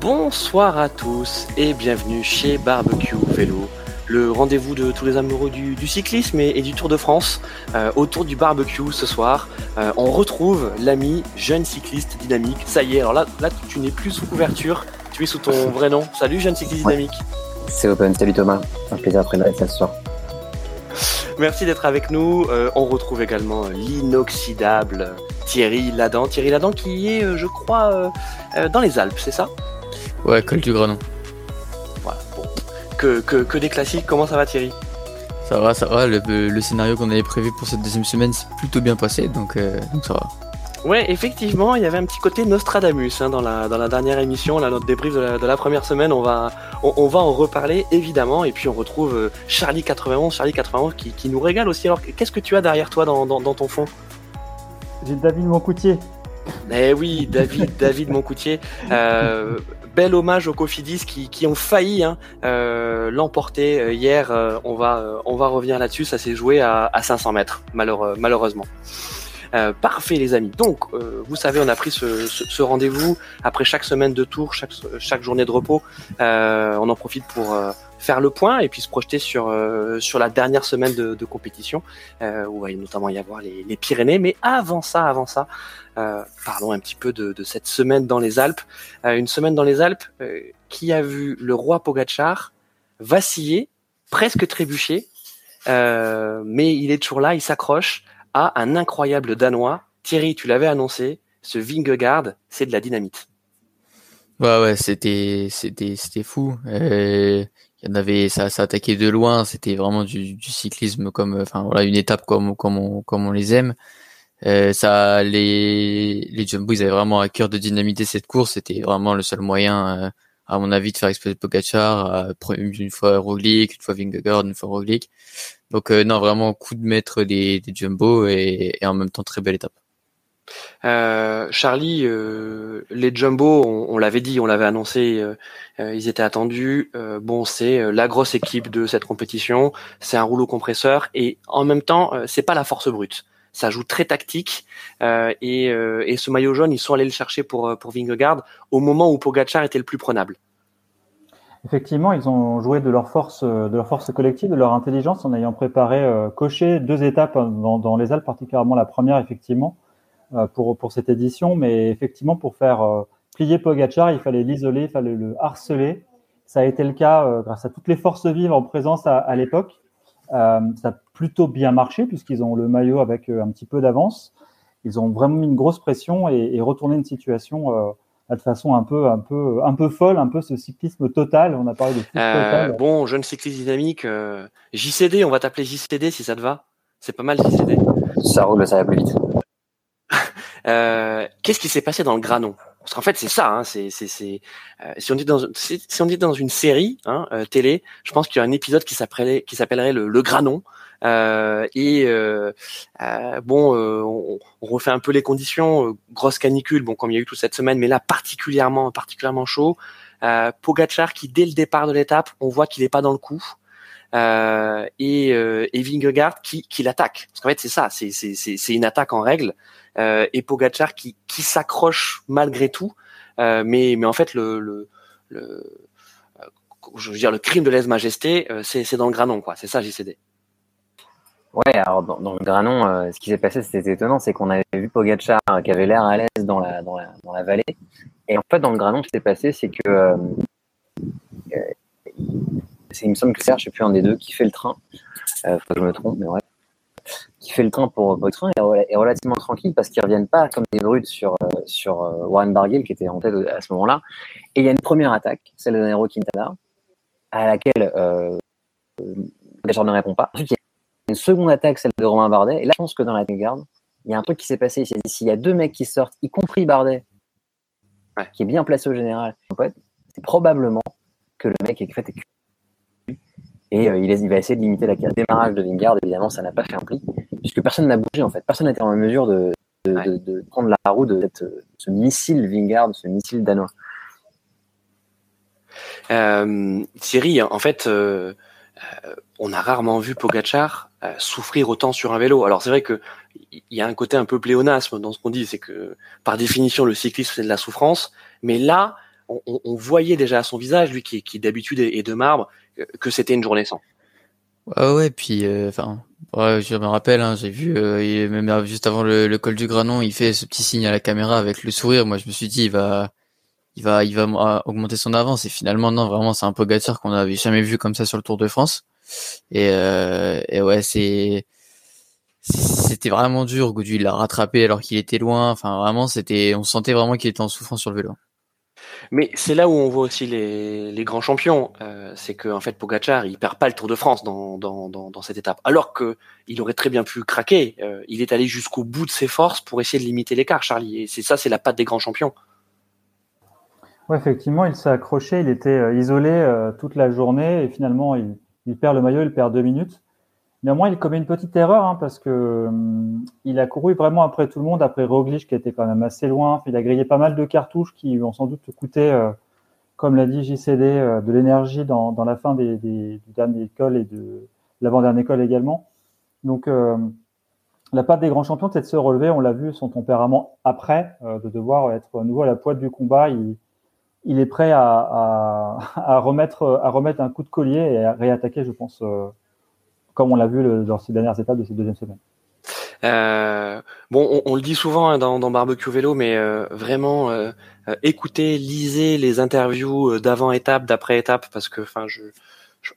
Bonsoir à tous et bienvenue chez Barbecue Vélo, le rendez-vous de tous les amoureux du, cyclisme et, du Tour de France. Euh, autour du barbecue ce soir, euh, on retrouve l'ami jeune cycliste dynamique. Ça y est, alors là, là tu n'es plus sous couverture, tu es sous ton vrai nom. Salut jeune cycliste dynamique. C'est Open, salut Thomas, un plaisir de ce soir. Merci d'être avec nous. Euh, on retrouve également l'inoxydable Thierry Ladan. Thierry Ladan qui est, je crois, dans les Alpes, c'est ça? Ouais, col du Granon. Voilà, bon. Que, que, que, des classiques, comment ça va Thierry? Ça va, ça va, le, scénario qu'on avait prévu pour cette deuxième semaine s'est plutôt bien passé, donc, euh, donc ça va. Ouais, effectivement, il y avait un petit côté Nostradamus hein, dans, la, dans la dernière émission, la notre débrief de la, de la première semaine. On va, on, va en reparler évidemment, et puis on retrouve euh, Charlie 91, Charlie 91 qui, qui nous régale aussi. Alors, qu'est-ce que tu as derrière toi dans, dans, dans ton fond? J'ai David Moncoutier. Eh oui, David, David Moncoutier. Euh, bel hommage aux Cofidis qui, qui ont failli hein, euh, l'emporter euh, hier. Euh, on va on va revenir là-dessus. Ça s'est joué à, à 500 mètres, malheureusement. Parfait les amis. Donc vous savez, on a pris ce, ce, rendez-vous après chaque semaine de tour, chaque, chaque journée de repos. on en profite pour faire le point et puis se projeter sur sur la dernière semaine de, de compétition où il va notamment y avoir les, les Pyrénées. Mais avant ça, avant ça, euh, parlons un petit peu de, cette semaine dans les Alpes. Euh, une semaine dans les Alpes euh, qui a vu le roi Pogachar vaciller, presque trébucher, mais il est toujours là, il s'accroche à un incroyable Danois. Thierry, tu l'avais annoncé, ce Vingegaard, c'est de la dynamite. Ouais, ouais, c'était, c'était, c'était fou. il y en avait, ça, ça attaquait de loin. C'était vraiment du, cyclisme comme, enfin voilà, une étape comme, comme comme on les aime. Euh, ça, les, les Jumbo, ils avaient vraiment à cœur de dynamiter cette course. C'était vraiment le seul moyen, euh, à mon avis, de faire exploser Pogacar. une fois Roglic, une fois Vingegaard, une fois Roglic. Donc euh, non, vraiment coup de maître des, des Jumbo et, en même temps très belle étape. Euh, Charlie, les Jumbo, on, on l'avait dit, on l'avait annoncé, ils étaient attendus. bon, c'est la grosse équipe de cette compétition, c'est un rouleau compresseur et en même temps, c'est pas la force brute ça joue très tactique euh, et, euh, et, ce maillot jaune ils sont allés le chercher pour euh, pour Vingegaard au moment où Pogacar était le plus prenable. Effectivement, ils ont joué de leur force, de leur force collective, de leur intelligence en ayant préparé, coché deux étapes dans, les Alpes, particulièrement la première effectivement pour pour cette édition, mais effectivement pour faire plier Pogacar, il fallait l'isoler, il fallait le harceler. Ça a été le cas grâce à toutes les forces vives en présence à, l'époque. Ça plutôt bien marché puisqu'ils ont le maillot avec euh, un petit peu d'avance. Ils ont vraiment mis une grosse pression et, et retourné une situation euh, de façon un peu, un peu, un peu folle, un peu ce cyclisme total. On a parlé de euh, Bon, jeune cycliste dynamique, JCD, on va t'appeler JCD si ça te va. C'est pas mal JCD. Ça roule, ça va plus vite. Qu'est-ce qui s'est passé dans le Granon? Parce qu'en fait, c'est ça. Hein, c'est, c'est, euh, si on est dans, si, on est dans une série hein, euh, télé, je pense qu'il y a un épisode qui s'appellerait, qui s'appellerait le, le Granon. Euh, et euh, euh bon, on, on, refait un peu les conditions. grosse canicule, bon, comme il y a eu toute cette semaine, mais là particulièrement, particulièrement chaud. Pogachar qui dès le départ de l'étape, on voit qu'il est pas dans le coup. Euh, et, et Vingegaard qui, qui l'attaque. Parce qu'en fait, c'est ça, c'est, c'est, c'est une attaque en règle euh, et Pogachar qui, s'accroche malgré tout. Euh, mais, en fait, le, euh, crime de lèse-majesté, c'est dans le granon, quoi. C'est ça, JCD. Ouais, alors dans, le granon, ce qui s'est passé, c'était étonnant, c'est qu'on avait vu Pogachar qui avait l'air à l'aise dans la, vallée. Et en fait, dans le granon, ce qui s'est passé, c'est que euh, il me semble que c'est, je sais plus un des deux, qui fait le train. Euh, faut que je me trompe, mais ouais qui fait le train pour, votre train est, relativement tranquille parce qu'ils reviennent pas comme des brutes sur, euh, sur euh, Warren Barguil qui était en tête à ce moment-là. Et il y a une première attaque, celle de Nero Quintana, à laquelle euh, ne répond pas. Ensuite, il y a une seconde attaque, celle de Romain Bardet. Et là, je pense que dans la garde, il y a un truc qui s'est passé. S'il y a deux mecs qui sortent, y compris Bardet, qui est bien placé au général, c'est probablement que le mec est crête et euh, il, va essayer de limiter la de démarrage de Vingard. Évidemment, ça n'a pas fait un pli, puisque personne n'a bougé en fait. Personne n'a été en mesure de, de, de, prendre la roue de cette, ce missile Vingard, ce missile danois. Euh, Thierry, en fait, euh, on a rarement vu Pogachar souffrir autant sur un vélo. Alors c'est vrai que il y a un côté un peu pléonasme dans ce qu'on dit, c'est que par définition le cyclisme c'est de la souffrance, mais là on, voyait déjà à son visage, lui qui, qui d'habitude est de marbre, que c'était une journée sans. Ouais, ouais, puis enfin, je me rappelle, hein, j'ai vu même juste avant le, col du Granon, il fait ce petit signe à la caméra avec le sourire. Moi, je me suis dit, il va, il va, il va augmenter son avance. Et finalement, non, vraiment, c'est un Pogacar qu'on n'avait jamais vu comme ça sur le Tour de France. Et, et ouais, c'est c'était vraiment dur. Gaudu l'a rattrapé alors qu'il était loin. Enfin, vraiment, c'était, on sentait vraiment qu'il était en souffrance sur le vélo. Mais c'est là où on voit aussi les, grands champions. Euh, c'est que en fait, Pogacar, il perd pas le Tour de France dans, cette étape, alors que il aurait très bien pu craquer. Euh, il est allé jusqu'au bout de ses forces pour essayer de limiter l'écart, Charlie. Et ça, c'est la patte des grands champions. Ouais, effectivement, il s'est accroché. Il était euh, isolé toute la journée et finalement, il perd le maillot. Il perd deux minutes. Néanmoins, il commet une petite erreur hein, parce que hum, il a couru vraiment après tout le monde, après Roglic qui était quand même assez loin. Il a grillé pas mal de cartouches qui ont sans doute coûté, euh, comme l'a dit JCD, euh, de l'énergie dans, la fin des, des, col et de l'avant-dernier col également. Donc, euh, la part des grands champions, c'est de se relever. On l'a vu, son tempérament après, de devoir être à nouveau à la pointe du combat. Il, est prêt à, remettre, à remettre un coup de collier et à réattaquer, je pense comme on l'a vu dans ces dernières étapes de cette deuxième semaine. Euh, bon, on, le dit souvent hein, dans, dans, Barbecue Vélo, mais euh, vraiment euh, euh, écoutez, lisez les interviews euh, d'avant étape, d'après étape, parce que, enfin, je,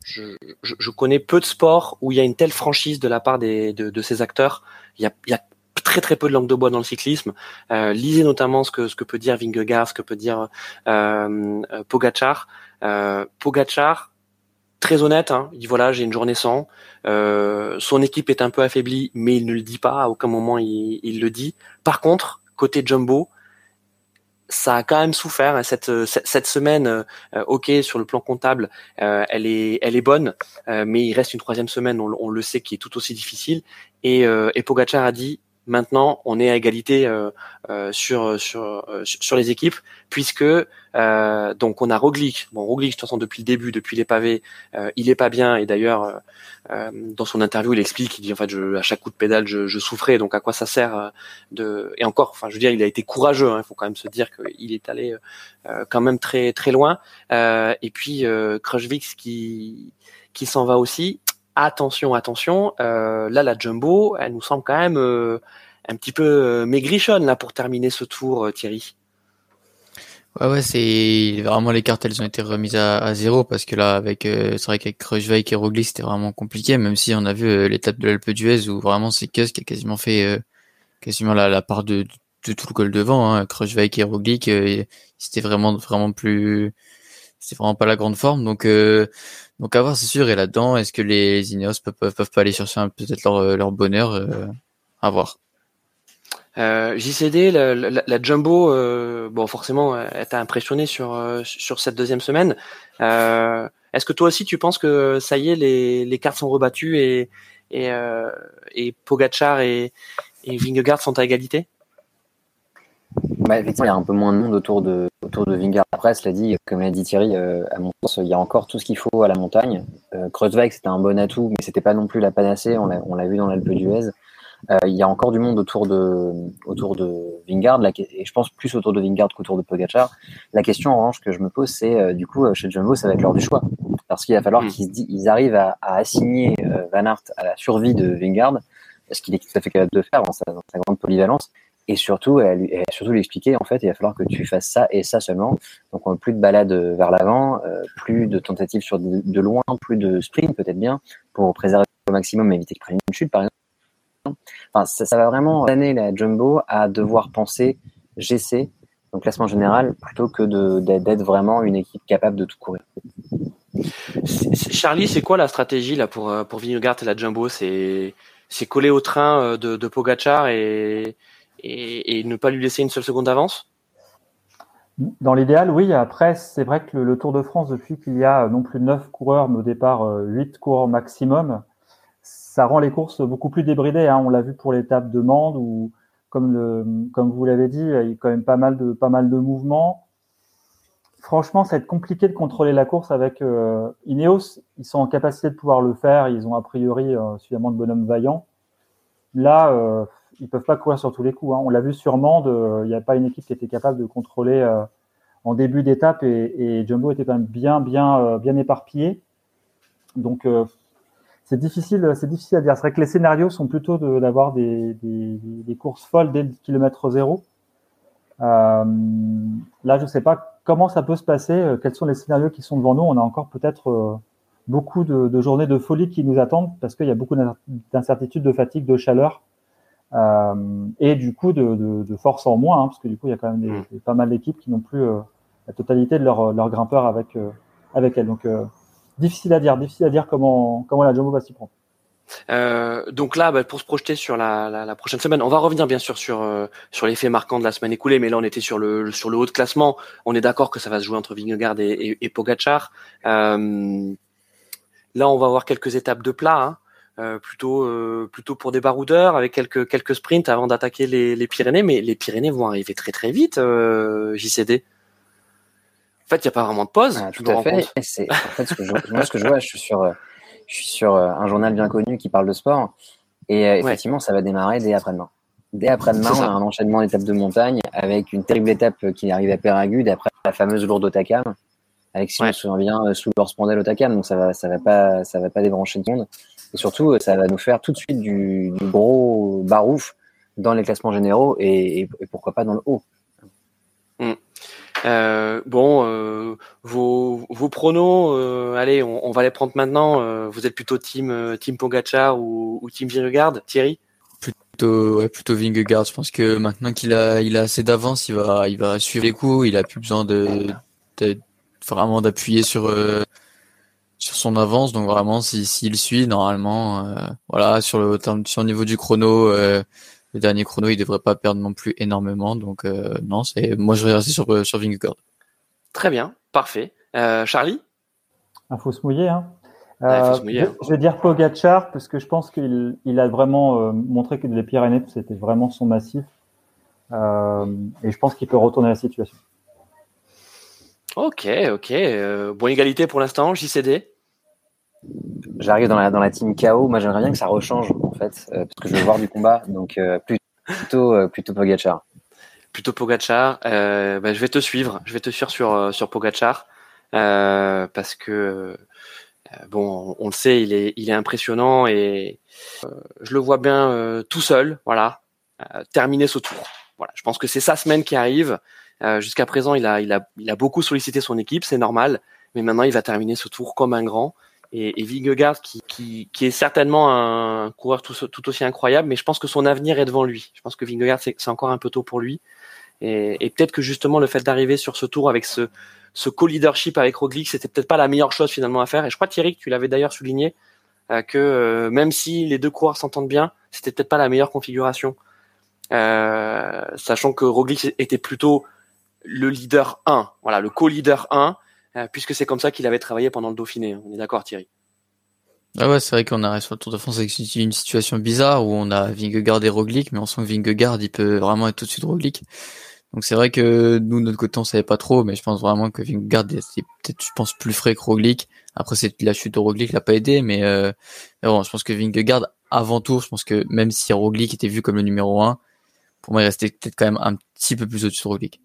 je, je, connais peu de sports où il y a une telle franchise de la part des, de, de ces acteurs. Il y, a, il y a très très peu de langue de bois dans le cyclisme. Euh, lisez notamment ce que ce que peut dire Vingegaard, ce que peut dire euh, Pogachar. Euh, Pogachar, très honnête. Hein. Il dit voilà, j'ai une journée sans. Euh, son équipe est un peu affaiblie, mais il ne le dit pas. À aucun moment il, il le dit. Par contre, côté Jumbo, ça a quand même souffert hein. cette, cette, semaine. Euh, ok, sur le plan comptable, euh, elle est elle est bonne, euh, mais il reste une troisième semaine. On, on, le sait qui est tout aussi difficile. Et, euh, et a dit Maintenant, on est à égalité euh, euh, sur sur euh, sur les équipes, puisque donc on a Roglic. Bon, Roglic, de toute façon, depuis le début, depuis les pavés, il est pas bien. Et d'ailleurs, dans son interview, il explique, il dit en fait, je, à chaque coup de pédale, je, je souffrais. Donc à quoi ça sert de Et encore, enfin, je veux dire, il a été courageux. Hein, il faut quand même se dire qu'il est allé quand même très très loin. et puis euh, qui qui s'en va aussi attention, attention, euh, là la jumbo, elle nous semble quand même euh, un petit peu euh, maigrichonne là pour terminer ce tour, Thierry. Ouais, ouais, c'est vraiment les cartes, elles ont été remises à, zéro parce que là, avec c'est vrai qu'avec Kruijswijk et Roglic, c'était vraiment compliqué, même si on a vu l'étape de l'Alpe d'Huez où vraiment c'est Kuss qui a quasiment fait quasiment la, la part de, de, tout le col devant. Hein. Et Roglic, c'était vraiment vraiment plus, c'était vraiment pas la grande forme, donc donc à voir, c'est sûr. Et là-dedans, est-ce que les Ineos peuvent, peuvent, pas aller chercher peut-être leur, euh, leur bonheur euh, À voir. Euh, JCD, la, la, la Jumbo, euh, bon forcément, elle t'a impressionné sur sur cette deuxième semaine. Euh, Est-ce que toi aussi tu penses que ça y est, les, les cartes sont rebattues et et, et Pogachar et, et Vingegaard sont à égalité? Bah, effectivement, il y a un peu moins de monde autour de, autour de Vingard. Après, cela dit, comme l'a dit Thierry, euh, à mon sens, il y a encore tout ce qu'il faut à la montagne. Euh, Kreuzweig, c'était un bon atout, mais c'était pas non plus la panacée. On l'a vu dans l'Alpe d'Huez. Euh, il y a encore du monde autour de, autour de Vingard, et je pense plus autour de Vingard qu'autour de Pogachar. La question, en revanche, que je me pose, c'est, euh, du coup, chez Jumbo, ça va être l'heure du choix. Parce qu'il va falloir hmm. qu'ils ils arrivent à, à assigner euh, Van Aert à la survie de Vingard, ce qu'il est tout à fait capable de faire dans sa, dans sa grande polyvalence et surtout, elle, elle, surtout lui expliquer en fait, il va falloir que tu fasses ça et ça seulement. Donc, on plus de balade vers l'avant, euh, plus de tentatives sur de, loin, plus de sprint peut-être bien pour préserver au maximum, éviter qu'il prenne une chute par exemple. Enfin, ça, va vraiment amener la jumbo à devoir penser GC, donc classement général, plutôt que d'être vraiment une équipe capable de tout courir. Charlie, c'est quoi la stratégie là pour pour Vingegaard et la jumbo? C'est c'est coller au train euh, de, de Pogachar et et, ne pas lui laisser une seule seconde d'avance? Dans l'idéal, oui. Après, c'est vrai que le, Tour de France, depuis qu'il y a non plus 9 coureurs, mais au départ 8 coureurs maximum, ça rend les courses beaucoup plus débridées. Hein. On l'a vu pour l'étape de Mende où, comme, comme vous l'avez dit, il y a quand même pas mal de, pas mal de mouvements. Franchement, ça va être compliqué de contrôler la course avec euh, Ineos. Ils sont en capacité de pouvoir le faire. Ils ont a priori euh, suffisamment de bonhommes vaillants. Là, euh, ils peuvent pas courir sur tous les coups. Hein. On l'a vu sûrement, il n'y a pas une équipe qui était capable de contrôler euh, en début d'étape et, Jumbo était quand même bien, bien, bien éparpillé. Donc, c'est difficile, c'est difficile à dire. C'est vrai que les scénarios sont plutôt d'avoir des, des, courses folles dès le kilomètre zéro. là, je ne sais pas comment ça peut se passer, quels sont les scénarios qui sont devant nous. On a encore peut-être beaucoup de, journées de folie qui nous attendent parce qu'il y a beaucoup d'incertitudes, de fatigue, de chaleur euh, et du coup de, force en moins, hein, parce que du coup il y a quand même des, mm. pas mal d'équipes qui n'ont plus euh, la totalité de leurs leur grimpeurs avec euh, avec elles. Donc difficile à dire, difficile à dire comment comment la Jumbo va s'y prendre. donc là, bah, pour se projeter sur la, prochaine semaine, on va revenir bien sûr sur sur les faits marquants de la semaine écoulée, mais là on était sur le sur le haut de classement. On est d'accord que ça va se jouer entre Vingegaard et, et, et Pogacar. Là, on va avoir quelques étapes de plat, hein. Euh, plutôt euh, plutôt pour des baroudeurs avec quelques quelques sprints avant d'attaquer les, Pyrénées. Mais les Pyrénées vont arriver très très vite, euh, JCD. En fait, il n'y a pas vraiment de pause. Ah, tout à fait. C'est en fait ce que je, moi ce que je vois, je suis sur je suis sur un journal bien connu qui parle de sport et effectivement, ça va démarrer dès après-demain. Dès après-demain, on a un enchaînement d'étapes de montagne avec une terrible étape qui arrive à Péragude après la fameuse lourde Otakam avec si on se souvient bien sous leur spondel au Takam, donc ça va, ça va pas, ça va pas débrancher le monde. Et surtout, ça va nous faire tout de suite du, du gros barouf dans les classements généraux et, et, pourquoi pas dans le haut. Mm. Euh, bon, euh, vos, vos pronos, euh, allez, on, on, va les prendre maintenant. Euh, vous êtes plutôt team euh, team Pogacar ou, ou team Vingegaard, Thierry? Plutôt, ouais, plutôt Vingegaard. Je pense que maintenant qu'il a, il a assez d'avance, il va, il va suivre les coups. Il a plus besoin de, de vraiment d'appuyer sur euh, sur son avance. Donc vraiment, s'il si, suit, normalement, euh, voilà, sur le sur le niveau du chrono, euh, le dernier chrono, il devrait pas perdre non plus énormément. Donc non, c'est moi je vais rester sur sur Vingegaard. Très bien, parfait. Charlie? Il faut se mouiller. Hein. hein. Je, vais dire Pogachar parce que je pense qu'il il a vraiment montré que les Pyrénées c'était vraiment son massif et je pense qu'il peut retourner la situation. Ok, ok. Euh, bonne égalité pour l'instant, JCD. J'arrive dans la, dans la team KO. Moi, j'aimerais bien que ça rechange, en fait, euh, parce que je veux voir du combat. Donc, euh, plutôt, euh, plutôt Pogachar. Plutôt Pogachar. Bah, je vais te suivre. Je vais te suivre sur, sur Pogachar. parce que, bon, on le sait, il est, il est impressionnant et je le vois bien tout seul, voilà, terminer ce tour. Voilà, je pense que c'est sa semaine qui arrive. Euh, jusqu'à présent, il a, il, a, il a beaucoup sollicité son équipe, c'est normal, mais maintenant il va terminer ce tour comme un grand. Et, et Vingegaard, qui, qui, qui, est certainement un coureur tout, tout, aussi incroyable, mais je pense que son avenir est devant lui. Je pense que Vingegaard, c'est encore un peu tôt pour lui. Et, et peut-être que justement le fait d'arriver sur ce tour avec ce, ce co-leadership avec Roglic, c'était peut-être pas la meilleure chose finalement à faire. Et je crois Thierry, que tu l'avais d'ailleurs souligné, euh, que euh, même si les deux coureurs s'entendent bien, c'était peut-être pas la meilleure configuration. Euh, sachant que Roglic était plutôt le leader 1, voilà, le co-leader 1, euh, puisque c'est comme ça qu'il avait travaillé pendant le Dauphiné. Hein. On est d'accord, Thierry? Ah ouais, c'est vrai qu'on arrive sur le Tour de France avec une situation bizarre où on a Vingegaard et Roglic, mais on sent que Vingegaard, il peut vraiment être au-dessus de Roglic. Donc c'est vrai que nous, de notre côté, on savait pas trop, mais je pense vraiment que Vingegaard est peut-être, je pense, plus frais que Roglic. Après, c'est la chute de Roglic l'a pas aidé, mais, euh, mais bon, je pense que Vingegaard, avant tour, je pense que même si Roglic était vu comme le numéro 1, pour moi, il restait peut-être quand même un petit peu plus au-dessus de Roglic.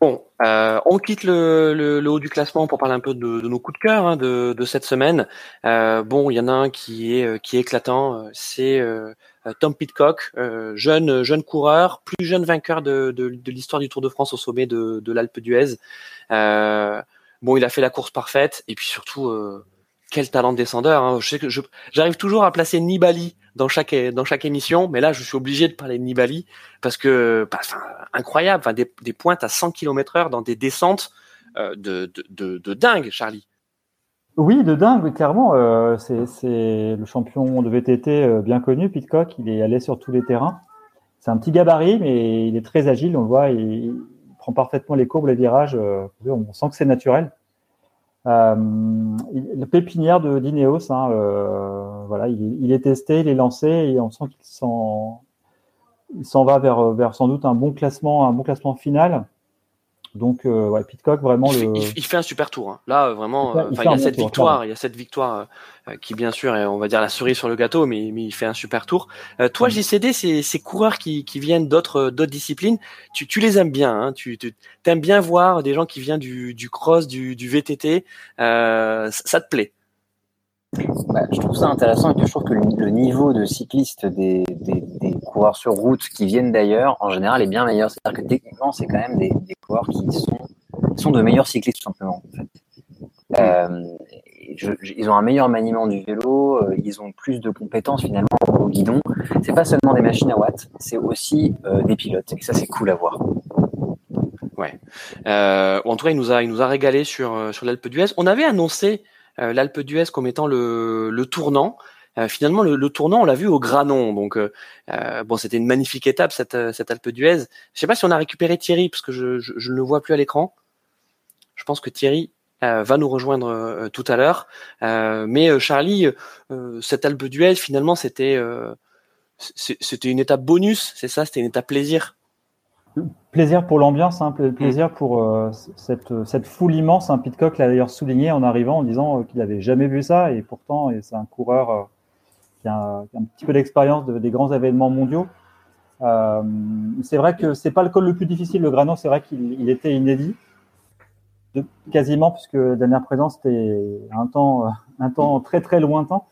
Bon, euh, on quitte le, haut du classement pour parler un peu de, nos coups de cœur hein, de, cette semaine. Euh, bon, il y en a un qui est qui est éclatant, c'est euh, Tom Pitcock, euh, jeune jeune coureur, plus jeune vainqueur de, de, l'histoire du Tour de France au sommet de, l'Alpe d'Huez. Euh, bon, il a fait la course parfaite et puis surtout quel talent de descendeur. Hein. J'arrive toujours à placer Nibali dans chaque émission, mais là je suis obligé de parler de Nibali parce que bah, incroyable, des, pointes à 100 km/h dans des descentes euh, de, dingue, Charlie. Oui, de dingue, clairement. Euh, c'est le champion de VTT euh, bien connu, Pitcock. Il est allé sur tous les terrains. C'est un petit gabarit, mais il est très agile. On le voit, il, prend parfaitement les courbes, les virages. on sent que c'est naturel. Euh, le pépinière de d'Ineos, hein, voilà, il, il, est testé, il est lancé et on sent qu'il s'en, il s'en va vers, vers sans doute un bon classement, un bon classement final. Donc, euh, ouais, Pitcock, vraiment. Il, le... fait, il, fait un super tour. Hein. Là, vraiment, il, il, il y a cette tour, victoire, il y a cette victoire euh, qui, bien sûr, est, on va dire la cerise sur le gâteau, mais, mais il fait un super tour. Euh, toi. JCD, ces, ces coureurs qui, qui viennent d'autres d'autres disciplines, tu, tu les aimes bien. Hein. Tu, tu aimes bien voir des gens qui viennent du, du cross, du, du VTT. Euh, ça te plaît? Bah, je trouve ça intéressant et puis je trouve que le, le niveau de cycliste des, des, des, coureurs sur route qui viennent d'ailleurs, en général, est bien meilleur. C'est-à-dire que techniquement, c'est quand même des, des, coureurs qui sont, de meilleurs cyclistes, tout simplement. Euh, ils ont un meilleur maniement du vélo, euh, ils ont plus de compétences finalement au guidon. C'est pas seulement des machines à watts, c'est aussi euh, des pilotes. Et ça, c'est cool à voir. Ouais. En tout cas, il nous a, il nous a régalé sur, sur l'Alpe d'Huez. On avait annoncé l'Alpe d'Huez comme étant le tournant. Euh, finalement, le, le, tournant, on l'a vu au Granon. Donc, euh, bon, c'était une magnifique étape cette, cette Alpe d'Huez. Je sais pas si on a récupéré Thierry parce que je, je, je ne le vois plus à l'écran. Je pense que Thierry va nous rejoindre tout à l'heure. mais Charlie, cette Alpe d'Huez, finalement, c'était c'était une étape bonus, c'est ça, c'était une étape plaisir? Plaisir pour l'ambiance, hein, plaisir pour euh, cette, cette, foule immense. Hein. Pitcock l'a d'ailleurs souligné en arrivant en disant euh, qu'il n'avait jamais vu ça et pourtant c'est un coureur euh, qui, a un, petit peu d'expérience de, des grands événements mondiaux. Euh, c'est vrai que c'est pas le col le plus difficile, le Granon, c'est vrai qu'il était inédit, quasiment, puisque la dernière présence c'était un temps, un temps très très lointain.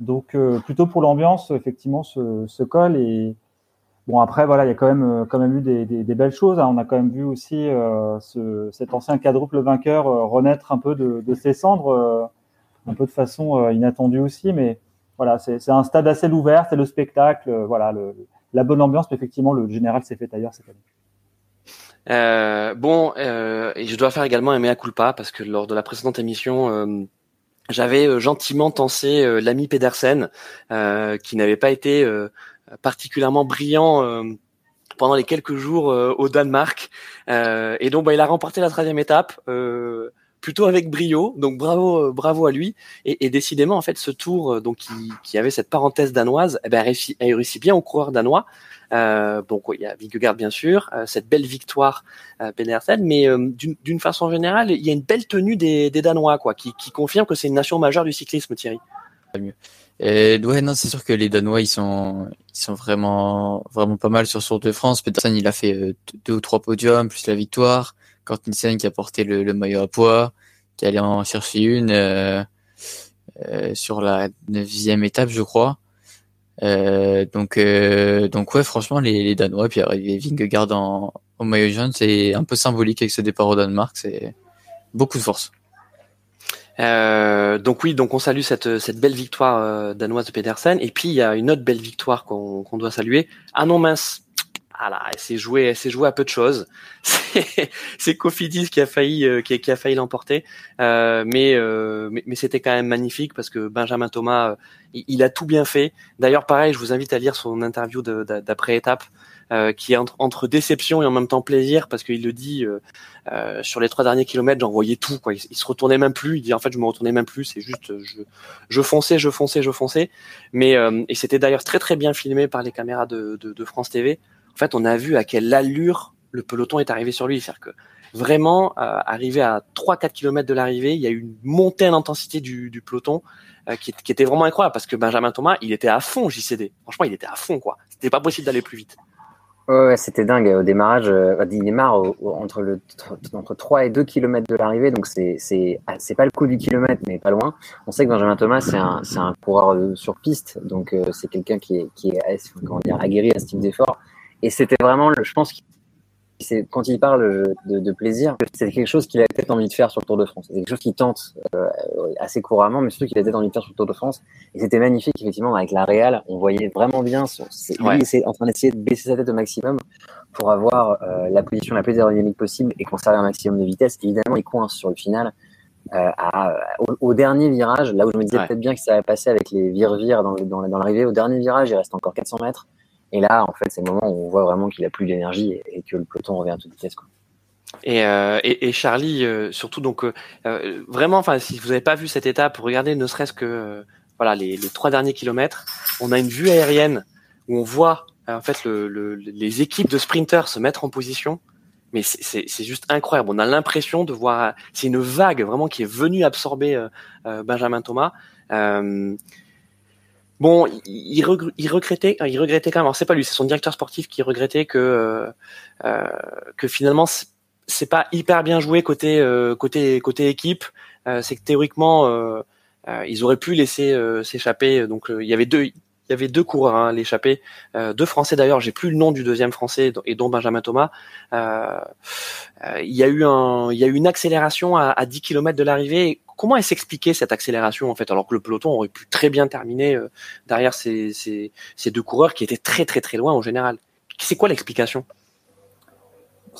Donc plutôt pour l'ambiance, effectivement, ce, ce col est Bon après voilà, il y a quand même euh, quand même eu des, belles choses. Hein. On a quand même vu aussi euh, ce, cet ancien quadruple vainqueur euh, renaître un peu de, de ses cendres, euh, un peu de façon euh, inattendue aussi. Mais voilà, c'est un stade assez ouvert, c'est le spectacle, voilà, le, la bonne ambiance. Mais effectivement, le général s'est fait ailleurs cette année. Euh, bon, euh, et je dois faire également un mea culpa parce que lors de la précédente émission, euh, j'avais gentiment tensé l'ami Pedersen, qui n'avait pas été particulièrement brillant euh, pendant les quelques jours euh, au Danemark. Euh, et donc, bah, il a remporté la troisième étape plutôt avec brio. Donc bravo, bravo à lui. Et, et décidément, en fait, ce tour, donc qui, qui, avait cette parenthèse danoise, eh ben, a, réussi, a réussi bien au coureur danois. Euh, donc il y a Vingegaard bien sûr, euh, cette belle victoire euh, Pedersen, mais d'une façon générale, il y a une belle tenue des, des Danois, quoi, qui, qui confirme que c'est une nation majeure du cyclisme, Thierry. Mieux. Et ouais, non, c'est sûr que les Danois, ils sont, ils sont vraiment, vraiment pas mal sur Tour de France. Peterson, il a fait euh, deux ou trois podiums, plus la victoire. Qui a porté le, maillot à poids, qui allait en chercher une euh, euh, sur la neuvième étape, je crois. Euh, donc, donc ouais, franchement, les, les Danois, puis arriver Vingegaard en, en maillot jaune, c'est un peu symbolique avec ce départ au Danemark. C'est beaucoup de force. Donc oui, donc on salue cette, cette belle victoire danoise de Pedersen. Et puis il y a une autre belle victoire qu'on qu doit saluer. Ah non mince. Ah là, elle s'est jouée, elle s'est jouée à peu de choses. C'est Cofidis qui a failli, euh, qui, a failli l'emporter, euh, mais, euh, mais, c'était quand même magnifique parce que Benjamin Thomas, il, il, a tout bien fait. D'ailleurs, pareil, je vous invite à lire son interview d'après étape euh, qui est entre, déception et en même temps plaisir parce qu'il le dit euh, euh, sur les trois derniers kilomètres j'en voyais tout quoi. Il, il, se retournait même plus. Il dit en fait je me retournais même plus. C'est juste je, fonçais je fonçais je fonçais. Mais euh, et c'était d'ailleurs très très bien filmé par les caméras de, de, de, France TV en fait on a vu à quelle allure le peloton est arrivé sur lui c'est-à-dire que vraiment euh, arrivé à 3-4 km de l'arrivée il y a eu une montée en intensité du, peloton qui, qui, était vraiment incroyable parce que Benjamin Thomas il était à fond JCD franchement il était à fond quoi c'était pas possible d'aller plus vite Ouais, c'était dingue. Au démarrage, euh, il démarre entre, le, entre 3 et 2 km de l'arrivée, donc c'est ah, c'est pas le coup du kilomètre, mais pas loin. On sait que Benjamin Thomas, c'est un, coureur euh, sur piste, donc euh, c'est quelqu'un qui est, aguerri à ce type d'effort. Et c'était vraiment, le, je pense, c'est quand il parle de, de plaisir, c'est quelque chose qu'il a peut-être envie de faire sur le Tour de France. C'est quelque chose qu'il tente euh, assez couramment, mais surtout qu'il a peut-être envie de faire sur le Tour de France. Et c'était magnifique, effectivement, avec la Real, on voyait vraiment bien, son, ouais. lui, c'est en train d'essayer de baisser sa tête au maximum pour avoir euh, la position la plus aérodynamique possible et conserver un maximum de vitesse. Évidemment, il coince sur le final. Euh, à, au, au, dernier virage, là où je me disais ouais. peut-être bien que ça allait passer avec les vire-vire dans, dans, dans l'arrivée, au dernier virage, il reste encore 400 mètres. Et là, en fait, c'est le moment où on voit vraiment qu'il a plus d'énergie et, que le peloton revient à toute vitesse. Quoi. Et, euh, et, et, Charlie, euh, surtout donc euh, euh vraiment, enfin, si vous n'avez pas vu cette étape, regardez ne serait-ce que euh, voilà les, trois derniers kilomètres. On a une vue aérienne où on voit en fait le, le, les équipes de sprinters se mettre en position. mais c'est juste incroyable. On a l'impression de voir, c'est une vague vraiment qui est venue absorber Benjamin Thomas. Bon, il, regrettait, il regrettait quand même. C'est pas lui, c'est son directeur sportif qui regrettait que euh, que finalement c'est pas hyper bien joué côté euh, côté côté équipe. Euh, c'est que théoriquement euh, ils auraient pu laisser s'échapper. Donc il y avait deux il y avait deux coureurs à hein, l'échappée, deux Français d'ailleurs. J'ai plus le nom du deuxième Français et dont Benjamin Thomas. il y a eu y a eu une accélération à, à 10 km de l'arrivée comment elle s'expliquait cette accélération en fait, alors que le peloton aurait pu très bien terminer euh, derrière ces, ces, deux coureurs qui étaient très très très loin en général? C'est quoi l'explication?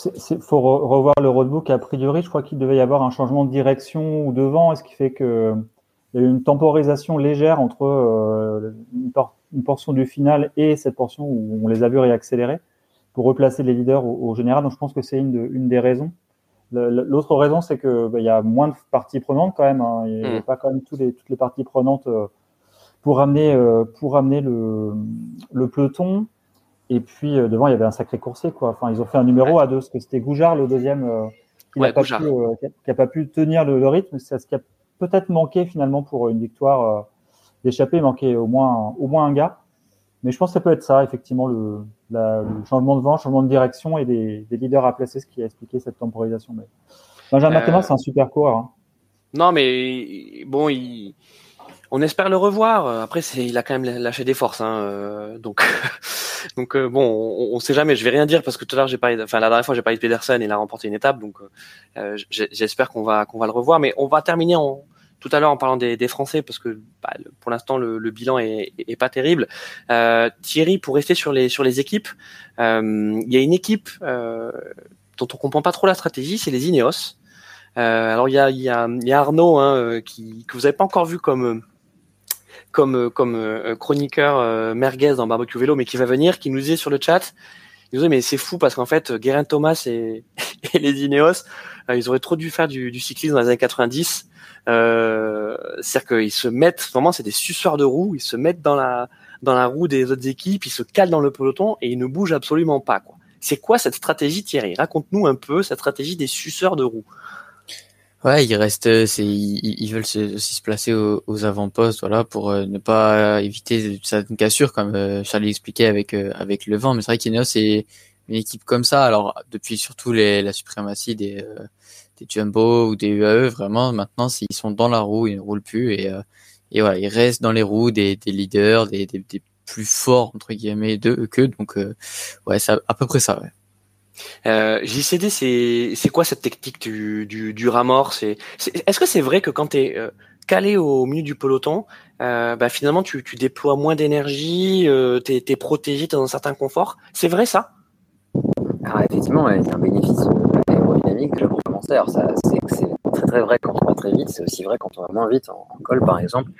Il faut revoir le roadbook. A priori, je crois qu'il devait y avoir un changement de direction ou de vent, ce qui fait que il y a eu une temporisation légère entre euh, une, portion du final et cette portion où on les a vus réaccélérer pour replacer les leaders au, général. Donc je pense que c'est une, une des raisons. L'autre raison, c'est que bah, y a moins de parties prenantes quand même. Hein. Il n'y a mm. pas quand même toutes les, toutes les parties prenantes euh, pour amener euh, pour amener le, le peloton. Et puis euh, devant, il y avait un sacré coursier quoi. Enfin, ils ont fait un numéro à deux, parce que c'était Goujard le deuxième qui n'a pas, pu, qui a pas pu tenir le, rythme. C'est ce qui a peut-être manqué finalement pour une victoire d'échapper. Il manquait au moins au moins un gars. Mais je pense que ça peut être ça, effectivement, le, le changement de vent, changement de direction et des, des, leaders à placer, ce qui a expliqué cette temporisation. Mais Benjamin euh... c'est un super coureur. Hein. Non, mais bon, il... on espère le revoir. Après, c'est, il a quand même lâché des forces, hein, euh, donc, donc euh, bon, on, on, sait jamais. Je vais rien dire parce que tout à l'heure j'ai parlé, enfin la dernière fois j'ai parlé de Pedersen il a remporté une étape, donc euh, j'espère qu'on va qu'on va le revoir. Mais on va terminer en tout à l'heure en parlant des, des, Français, parce que bah, pour l'instant le, le, bilan est, est, pas terrible. Euh, Thierry, pour rester sur les sur les équipes, euh, il y a une équipe euh, dont on comprend pas trop la stratégie, c'est les Ineos. Euh, alors il y a, y, a, y a Arnaud hein, euh, qui que vous avez pas encore vu comme comme comme chroniqueur merguez dans barbecue vélo, mais qui va venir, qui nous disait sur le chat. Disait mais c'est fou parce qu'en fait Guérin Thomas et, et les Ineos, ils auraient trop dû faire du, cyclisme dans les années 90 euh, C'est-à-dire qu'ils se mettent, vraiment, c'est des suceurs de roues, ils se mettent dans la dans la roue des autres équipes, ils se calent dans le peloton et ils ne bougent absolument pas. C'est quoi cette stratégie, Thierry? Raconte-nous un peu cette stratégie des suceurs de roues. Ouais, ils restent, c'est, ils, veulent se, aussi se placer aux, avant-postes, voilà, pour euh, ne pas éviter certaines cassures, comme euh, Charlie expliquait avec euh, avec le vent. Mais c'est vrai qu'Ineos c'est une équipe comme ça. Alors depuis surtout les, la suprématie des des jumbo ou des UAE, vraiment, maintenant, ils sont dans la roue, ils ne roulent plus et, euh, et voilà, ils restent dans les roues des, des leaders, des, des, des, plus forts, entre guillemets, d'eux que. Donc, euh, ouais, c'est à, peu près ça, ouais. Euh, JCD, c'est c'est quoi cette technique du du, du ramor? C'est est-ce que c'est vrai que quand tu es euh, calé au milieu du peloton, euh, bah finalement tu, tu déploies moins d'énergie, euh, t'es es protégé, t'es dans un certain confort? C'est vrai ça? Alors effectivement, il y a un bénéfice aérodynamique déjà pour alors, c'est très très vrai quand on va très vite, c'est aussi vrai quand on va moins vite en, col, par exemple.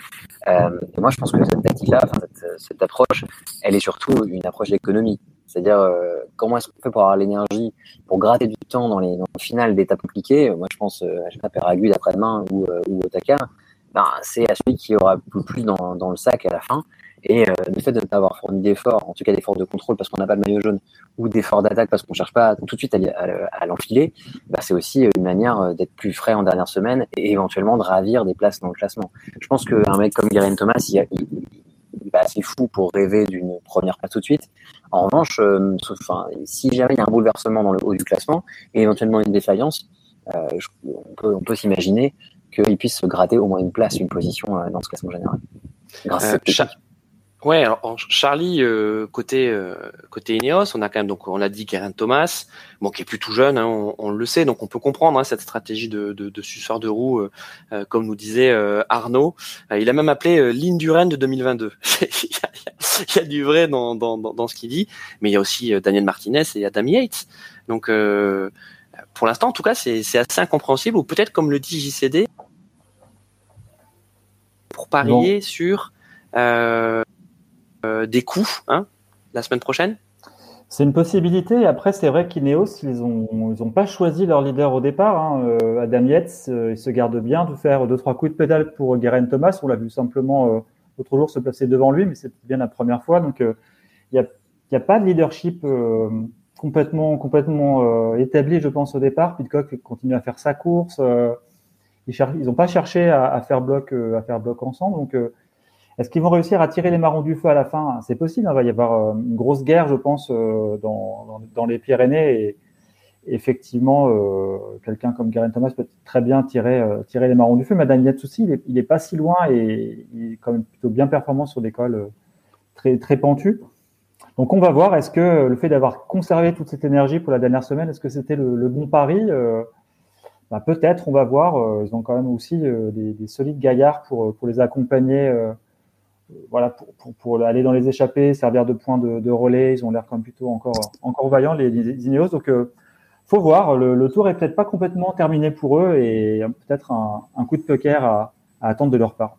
Euh, moi, je pense que cette tactique-là, cette, approche, elle est surtout une approche d'économie. C'est-à-dire, euh, comment est-ce qu'on fait pour avoir l'énergie, pour gratter du temps dans les, dans les finales d'étapes compliquées? Moi, je pense euh, à Péragude après-demain ou, euh, ou Dakar. Ben, c'est à celui qui aura le plus dans, dans le sac à la fin. Et euh, le fait de ne pas avoir fourni d'efforts, en tout cas d'efforts de contrôle parce qu'on n'a pas le maillot jaune, ou d'efforts d'attaque parce qu'on cherche pas tout de suite à, l'enfiler, bah, c'est aussi une manière euh, d'être plus frais en dernière semaine et éventuellement de ravir des places dans le classement. Je pense qu'un mec comme Guerin Thomas, il, il, il bah, c'est fou pour rêver d'une première place tout de suite. En revanche, euh, enfin, si jamais il y a un bouleversement dans le haut du classement et éventuellement une défaillance, euh, on peut, on peut s'imaginer qu'il puisse se gratter au moins une place, une position euh, dans ce classement général. Grâce à cette Ouais, alors Charlie euh, côté euh, côté Ineos, on a quand même donc on l'a dit Karen Thomas, bon qui est plus tout jeune, hein, on, on, le sait, donc on peut comprendre hein, cette stratégie de, de, de suceur de roue, euh, euh comme nous disait Arnaud. il a même appelé ligne du Rennes de 2022. il, y a, du vrai dans, dans, dans, ce qu'il dit, mais il y a aussi Daniel Martinez et Adam Yates. Donc pour l'instant, en tout cas, c'est assez incompréhensible. Ou peut-être comme le dit JCD, pour parier sur euh, euh, des coups hein, la semaine prochaine c'est une possibilité. Après, c'est vrai qu'Ineos, ils ont, ils ont pas choisi leur leader au départ. Hein. Euh, Adam Yates, euh, il se garde bien de faire deux trois coups de pédale pour Guerin Thomas. On l'a vu simplement euh, l'autre jour se placer devant lui, mais c'est bien la première fois. Donc, il n'y a, y a pas de leadership complètement, complètement établi, je pense, au départ. Pitcock continue à faire sa course. ils n'ont pas cherché à, faire bloc, à faire bloc ensemble. Donc, est-ce qu'ils vont réussir à tirer les marrons du feu à la fin? C'est possible. Hein. il va y avoir une grosse guerre, je pense, dans, dans, les Pyrénées. Et, effectivement, euh, quelqu'un comme Garen Thomas peut très bien tirer, euh, les marrons du feu. Mais Daniel Yatsousi, il est, il est pas si loin et il est quand même plutôt bien performant sur des cols euh, très, très pentus. Donc on va voir, est-ce que le fait d'avoir conservé toute cette énergie pour la dernière semaine, est-ce que c'était le, bon pari bah, Peut-être, on va voir. ils ont quand même aussi des, des, solides gaillards pour les accompagner, voilà, pour, pour, aller dans les échappées, servir de point de, relais. Ils ont l'air même plutôt encore, encore vaillants, les, Ineos. Donc faut voir. Le, tour est peut-être pas complètement terminé pour eux et peut-être un, coup de poker à, attendre de leur part.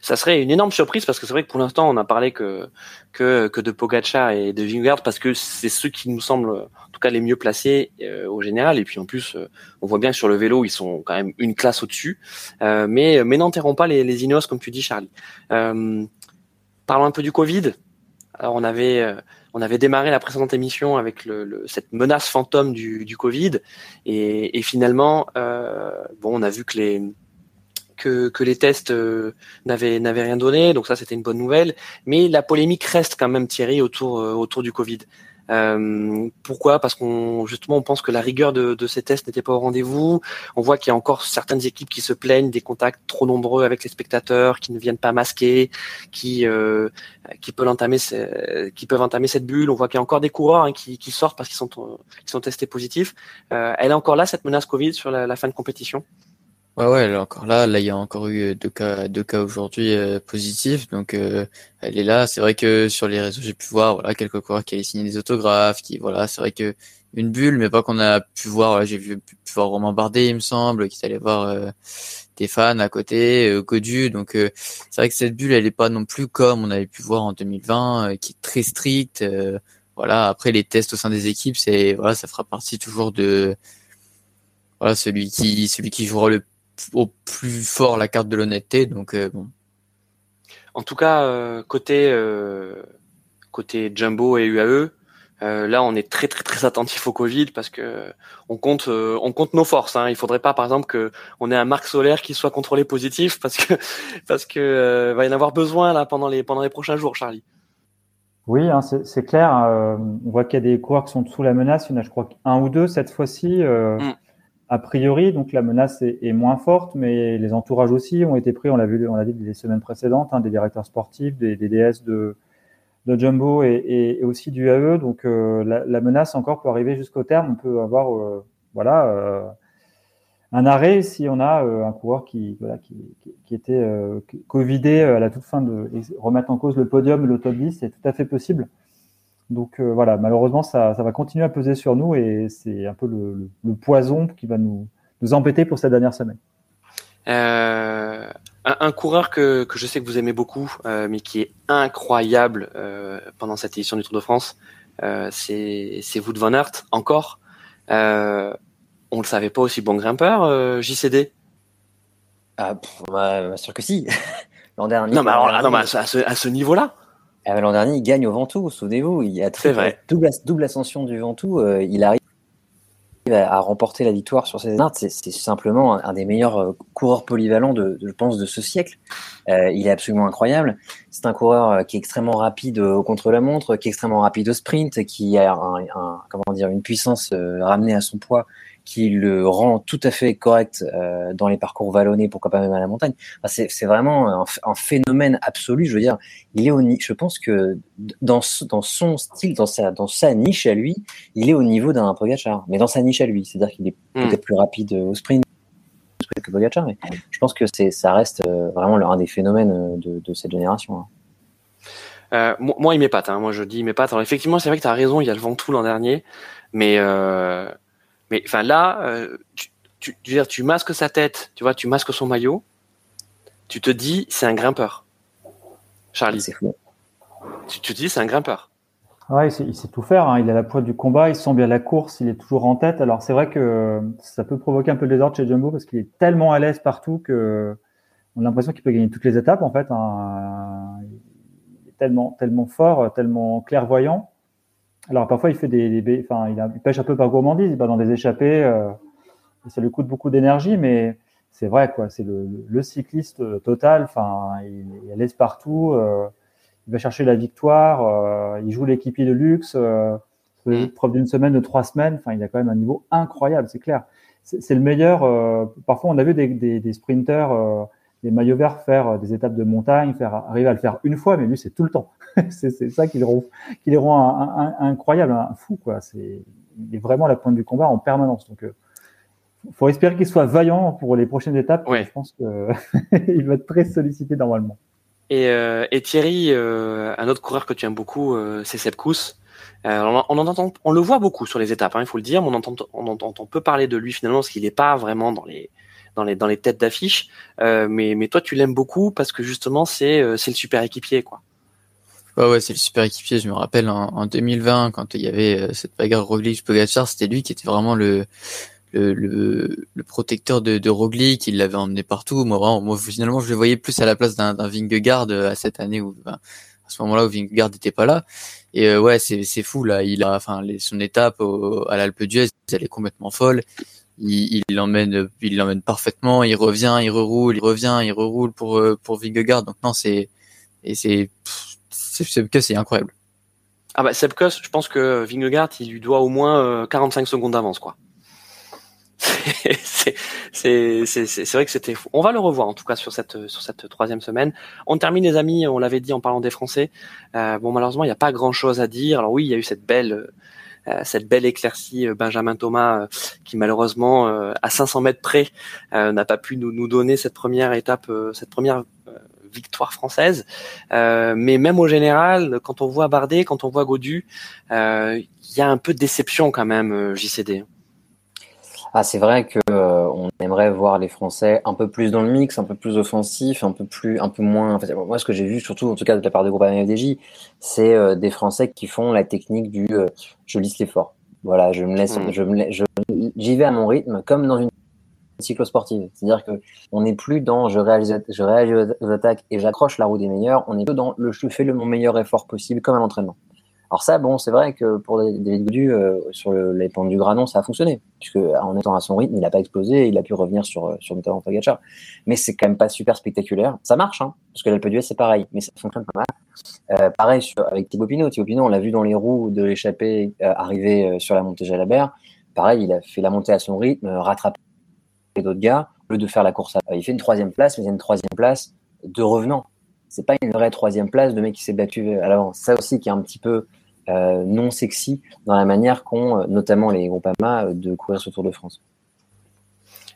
Ça serait une énorme surprise parce que c'est vrai que pour l'instant on a parlé que que, que de Pogacar et de Vingegaard parce que c'est ceux qui nous semblent en tout cas les mieux placés euh, au général et puis en plus euh, on voit bien que sur le vélo ils sont quand même une classe au-dessus euh, mais mais n'enterrons pas les Ineos comme tu dis Charlie. Parlons un peu du Covid. Alors on avait on avait démarré la précédente émission avec cette menace fantôme du, Covid et, finalement, euh, bon, on a vu que les que, les tests euh, n'avaient n'avaient rien donné, donc ça c'était une bonne nouvelle. Mais la polémique reste quand même Thierry autour euh, autour du Covid. Euh, pourquoi? Parce qu'on justement on pense que la rigueur de, de ces tests n'était pas au rendez-vous. On voit qu'il y a encore certaines équipes qui se plaignent des contacts trop nombreux avec les spectateurs, qui ne viennent pas masquer, qui euh, qui peuvent entamer qui peuvent entamer cette bulle. On voit qu'il y a encore des coureurs hein, qui, qui, sortent parce qu'ils sont qui sont testés positifs. Euh, elle est encore là cette menace Covid sur la, la fin de compétition? Ouais, ouais, elle est encore là. Là, il y a encore eu deux cas, deux cas aujourd'hui euh, positifs, donc euh, elle est là. C'est vrai que sur les réseaux, j'ai pu voir, voilà, quelques coureurs qui allaient signer des autographes, qui, voilà, c'est vrai que une bulle, mais pas qu'on a pu voir. Voilà, j'ai vu pu voir Romain Bardet, il me semble, qui allait voir euh, des fans à côté, euh, Codu. Donc, c'est vrai que cette bulle, elle est pas non plus comme on avait pu voir en 2020, qui est très stricte. voilà. Après, les tests au sein des équipes, c'est voilà, ça fera partie toujours de voilà celui qui celui qui jouera le au plus fort la carte de l'honnêteté. Donc euh, bon. En tout cas, euh, côté euh, côté Jumbo et UAE, là, on est très très très attentif au Covid parce que on compte on compte nos forces. Hein. Il faudrait pas, par exemple, que on ait un marque solaire qui soit contrôlé positif parce que parce que va y en avoir besoin là pendant les pendant les prochains jours, Charlie. Oui, hein, c'est clair. on voit qu'il y a des coureurs qui sont sous la menace. Il y en a, je crois, un ou deux cette fois-ci. Mm a priori, donc la menace est, moins forte, mais les entourages aussi ont été pris. On l'a vu, on l'a dit les semaines précédentes, hein, des directeurs sportifs, des, DS de, Jumbo et, aussi du AE. Donc euh, la, menace encore peut arriver jusqu'au terme. On peut avoir, euh, voilà, euh, un arrêt si on a un coureur qui, était covidé à la toute fin de remettre en cause le podium, le top 10, c'est tout à fait possible. Donc euh, voilà, malheureusement, ça, va continuer à peser sur nous et c'est un peu le, poison qui va nous, nous embêter pour cette dernière semaine. Euh, un, coureur que, je sais que vous aimez beaucoup, euh, mais qui est incroyable pendant cette édition du Tour de France, c'est Wout van Aert, encore. on ne le savait pas aussi bon grimpeur, JCD Ah, bah, sûr que si. L'an dernier. Non, mais alors non, mais à ce niveau-là ah, l'an dernier, il gagne au Ventoux, souvenez-vous. Il a très. Double, double, ascension du Ventoux. Euh, il arrive à remporter la victoire sur ses arts. C'est simplement un, des meilleurs euh, coureurs polyvalents, de, je pense, de ce siècle. Euh, il est absolument incroyable. C'est un coureur qui est extrêmement rapide au contre-la-montre, qui est extrêmement rapide au sprint, qui a un, comment dire, une puissance ramenée à son poids qui le rend tout à fait correct euh, dans les parcours vallonnés, pourquoi pas même à la montagne. Enfin, c'est vraiment un, phénomène absolu. Je veux dire, il est au je pense que dans, dans son style, dans sa, dans sa niche à lui, il est au niveau d'un Pogacar, mais dans sa niche à lui. C'est-à-dire qu'il est, hmm. peut-être plus rapide au sprint que Pogacar, mais je pense que ça reste euh, vraiment l'un des phénomènes euh, de, de cette génération. Hein. Euh, moi, il m'épate. Hein. Moi, je dis il m'épate. Alors, effectivement, c'est vrai que tu as raison. Il y a le Ventoux l'an dernier, mais euh, mais enfin là, euh, tu, tu, tu, dire, tu masques sa tête, tu vois, tu masques son maillot, tu te dis c'est un grimpeur. Charlie. C'est fou. Tu, te dis c'est un grimpeur. Ouais, il sait, tout faire. Hein. Il a la poids du combat, il sent bien la course, il est toujours en tête. Alors c'est vrai que ça peut provoquer un peu de désordre chez Jumbo parce qu'il est tellement à l'aise partout que on a l'impression qu'il peut gagner toutes les étapes en fait. Hein. Il est tellement, tellement fort, tellement clairvoyant Alors parfois il fait des, enfin il, pêche un peu par gourmandise, il va dans des échappées, euh, ça lui coûte beaucoup d'énergie, mais c'est vrai quoi, c'est le, cycliste total. Enfin, il, laisse partout, euh, il va chercher la victoire, euh, il joue l'équipier de luxe, mm. preuve d'une semaine, de trois semaines. Enfin, il a quand même un niveau incroyable, c'est clair. C'est le meilleur. Parfois, on a vu des, des, des sprinters, des maillots verts faire des étapes de montagne, faire arriver à le faire une fois, mais lui, c'est tout le temps. c'est ça qui les rend, qui les rend un, incroyable, un fou quoi. C'est il est vraiment à la pointe du combat en permanence. Donc faut espérer qu'il soit vaillant pour les prochaines étapes. Je pense qu'il va être très sollicité normalement. Et, euh, et Thierry, euh, un autre coureur que tu aimes beaucoup, euh, c'est Seb Kous. Euh, on, entend, on le voit beaucoup sur les étapes, hein, il faut le dire. On entend, on entend, on peut parler de lui finalement parce qu'il n'est pas vraiment dans les dans les dans les têtes d'affiche. mais mais toi, tu l'aimes beaucoup parce que justement, c'est c'est le super équipier, quoi. Ouais, ouais, c'est le super équipier. Je me rappelle en, en 2020 quand il y avait cette bagarre Roglic-Pogacar, c'était lui qui était vraiment le le, le, protecteur de, de Roglic, il l'avait emmené partout. Moi, vraiment, moi, finalement, je le voyais plus à la place d'un Vingegaard euh, à cette année où, ben, à ce moment-là où Vingegaard n'était pas là. Et euh, ouais, c'est fou là. Il a, enfin, son étape à l'Alpe d'Huez, elle est complètement folle. Il l'emmène, il l'emmène parfaitement. Il revient, il reroule, il revient, il reroule pour euh, pour Vingegaard. Donc non, c'est et c'est c'est c'est incroyable. Ah bah Sepkus, je pense que Vingegaard, il lui doit au moins 45 secondes d'avance, quoi c'est vrai que c'était fou. On va le revoir en tout cas sur cette sur cette troisième semaine. On termine les amis, on l'avait dit en parlant des Français. Euh, bon malheureusement il n'y a pas grand chose à dire. Alors oui il y a eu cette belle euh, cette belle éclaircie euh, Benjamin Thomas euh, qui malheureusement à 500 mètres près n'a pas pu nous, nous donner cette première étape, cette première victoire française. mais même au général, quand on voit Bardet, quand on voit Godu, il y a un peu de déception quand même JCD. Ah, c'est vrai que euh, on aimerait voir les Français un peu plus dans le mix, un peu plus offensif, un peu plus, un peu moins. Moi, ce que j'ai vu, surtout en tout cas de la part de groupe FDJ, c'est euh, des Français qui font la technique du euh, je lisse l'effort. Voilà, je me laisse, mmh. je me, j'y vais à mon rythme, comme dans une cyclosportive. C'est-à-dire que on n'est plus dans je réalise, je réalise aux attaques et j'accroche la roue des meilleurs. On est plus dans le je fais le mon meilleur effort possible, comme à l'entraînement. Alors ça, bon, c'est vrai que pour David Goudu, euh, sur le, les pentes du Granon, ça a fonctionné, puisque en étant à son rythme, il n'a pas explosé, il a pu revenir sur sur notamment Pogacar. Mais c'est quand même pas super spectaculaire. Ça marche, hein, parce que l'Alpe d'Huez c'est pareil, mais ça fonctionne pas mal. Euh, pareil sur, avec Thibaut Pinot. Thibaut Pinot, on l'a vu dans les roues de l'échappée euh, arriver euh, sur la montée Jalabert. Pareil, il a fait la montée à son rythme, rattrapé d'autres gars, au lieu de faire la course. À... Il fait une troisième place, mais il a une troisième place de revenant. C'est pas une vraie troisième place de mec qui s'est battu à l'avant. Ça aussi qui est un petit peu euh, non sexy dans la manière qu'ont euh, notamment les Groupama euh, de courir ce Tour de France.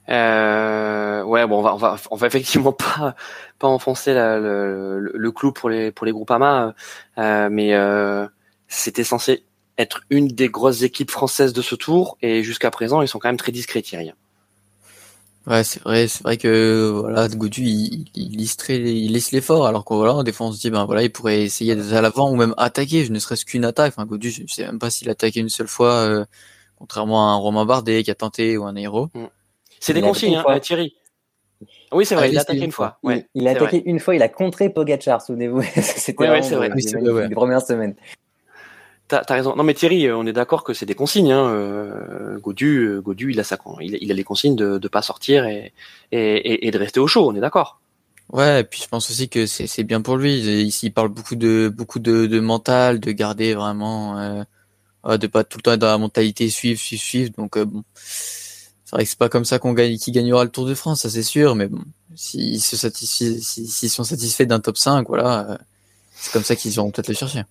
Euh, ouais, bon, on va, on va, on va effectivement pas, pas enfoncer la, le, le, clou pour les, pour les Groupama, euh, mais euh, c'était censé être une des grosses équipes françaises de ce tour, et jusqu'à présent, ils sont quand même très discrets, Thierry. Ouais, c'est vrai, c'est vrai que voilà, Goudu il, il, il laisse l'effort, alors que voilà, des fois on se dit ben voilà, il pourrait essayer d'être à l'avant ou même attaquer, je ne serait-ce qu'une attaque. Enfin, Goudu, je sais même pas s'il a attaqué une seule fois, euh, contrairement à un Romain Bardet qui a tenté ou un héros. Mm. C'est des consignes, hein, Thierry. Oui, c'est vrai, ah, il a attaqué une fois. Ouais, il, a attaqué une fois, il a contré Pogachar, souvenez-vous. C'était ouais, ouais, vrai. les premières semaines. T'as as raison. Non mais Thierry, euh, on est d'accord que c'est des consignes. Hein. Euh, Godu, euh, Godu, il a sa, il, il a les consignes de ne pas sortir et, et, et, de rester au chaud. On est d'accord. Ouais, et puis je pense aussi que c'est bien pour lui. Ici, il parle beaucoup de beaucoup de, de mental, de garder vraiment, euh, de pas tout le temps être dans la mentalité suivre, suivre, suivre. Donc bon, c'est vrai que c'est pas comme ça qu'on gagne, qui gagnera le Tour de France, ça c'est sûr. Mais bon, s'ils se satisfient, s'ils sont satisfaits d'un top 5, voilà, c'est comme ça qu'ils iront peut-être le chercher.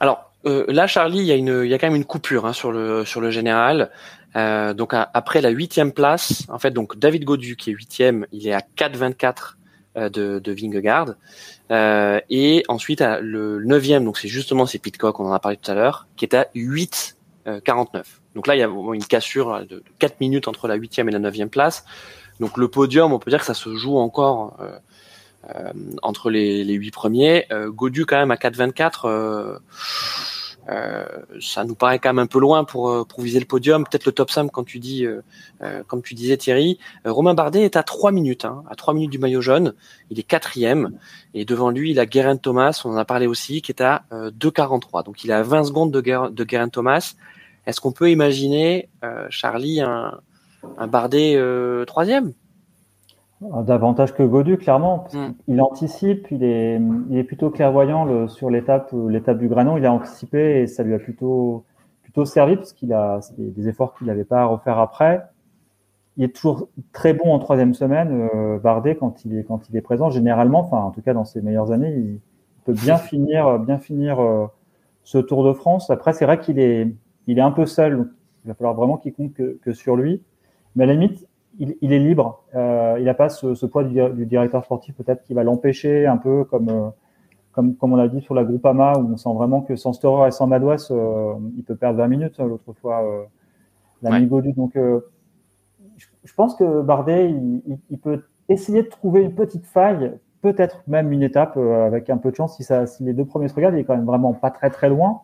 Alors, euh, là, Charlie, il y a y a quand même une coupure hein, sur le sur le général. Euh, donc après la huitième place, en fait, donc David Godu qui est huitième, il est à 4,24 euh, de, de Vingegaard. Euh, et ensuite le neuvième, donc c'est justement c'est Pitcock, on en a parlé tout à l'heure, qui est à 8,49. Donc là, il y a une cassure de 4 minutes entre la huitième et la neuvième place. Donc le podium, on peut dire que ça se joue encore euh, euh, entre les, les 8 premiers. Godu quand même à 4,24 euh, ça nous paraît quand même un peu loin pour, pour viser le podium. Peut-être le top 5 quand tu dis, comme tu disais Thierry. Romain Bardet est à 3 minutes, hein, à 3 minutes du maillot jaune. Il est quatrième. Et devant lui, il a Guerin Thomas, on en a parlé aussi, qui est à 2,43. Donc il est à 20 secondes de, Guerin Thomas. Est-ce qu'on peut imaginer, Charlie, un, un Bardet troisième? Davantage que Godu, clairement. Hmm. Il anticipe, il est, il est plutôt clairvoyant le, sur l'étape, l'étape du Granon. Il a anticipé et ça lui a plutôt, plutôt servi parce qu'il a des, efforts qu'il n'avait pas à refaire après. Il est toujours très bon en troisième semaine, euh, Bardet, quand il est, quand il est présent. Généralement, enfin, en tout cas, dans ses meilleures années, il peut bien finir, bien finir euh, ce Tour de France. Après, c'est vrai qu'il est, il est un peu seul. il va falloir vraiment qu'il compte que, que sur lui. Mais à la limite, il, est libre. Euh, il n'a pas ce, poids du, directeur sportif peut-être qui va l'empêcher un peu comme, euh, comme, comme on l'a dit sur la Groupama où on sent vraiment que sans Storer et sans Madouas, euh, il peut perdre 20 minutes l'autre fois, l'ami ouais. Donc je, pense que Bardet, il, peut essayer de trouver une petite faille, peut-être même une étape avec un peu de chance si, ça, si les deux premiers se regardent, il est quand même vraiment pas très très loin.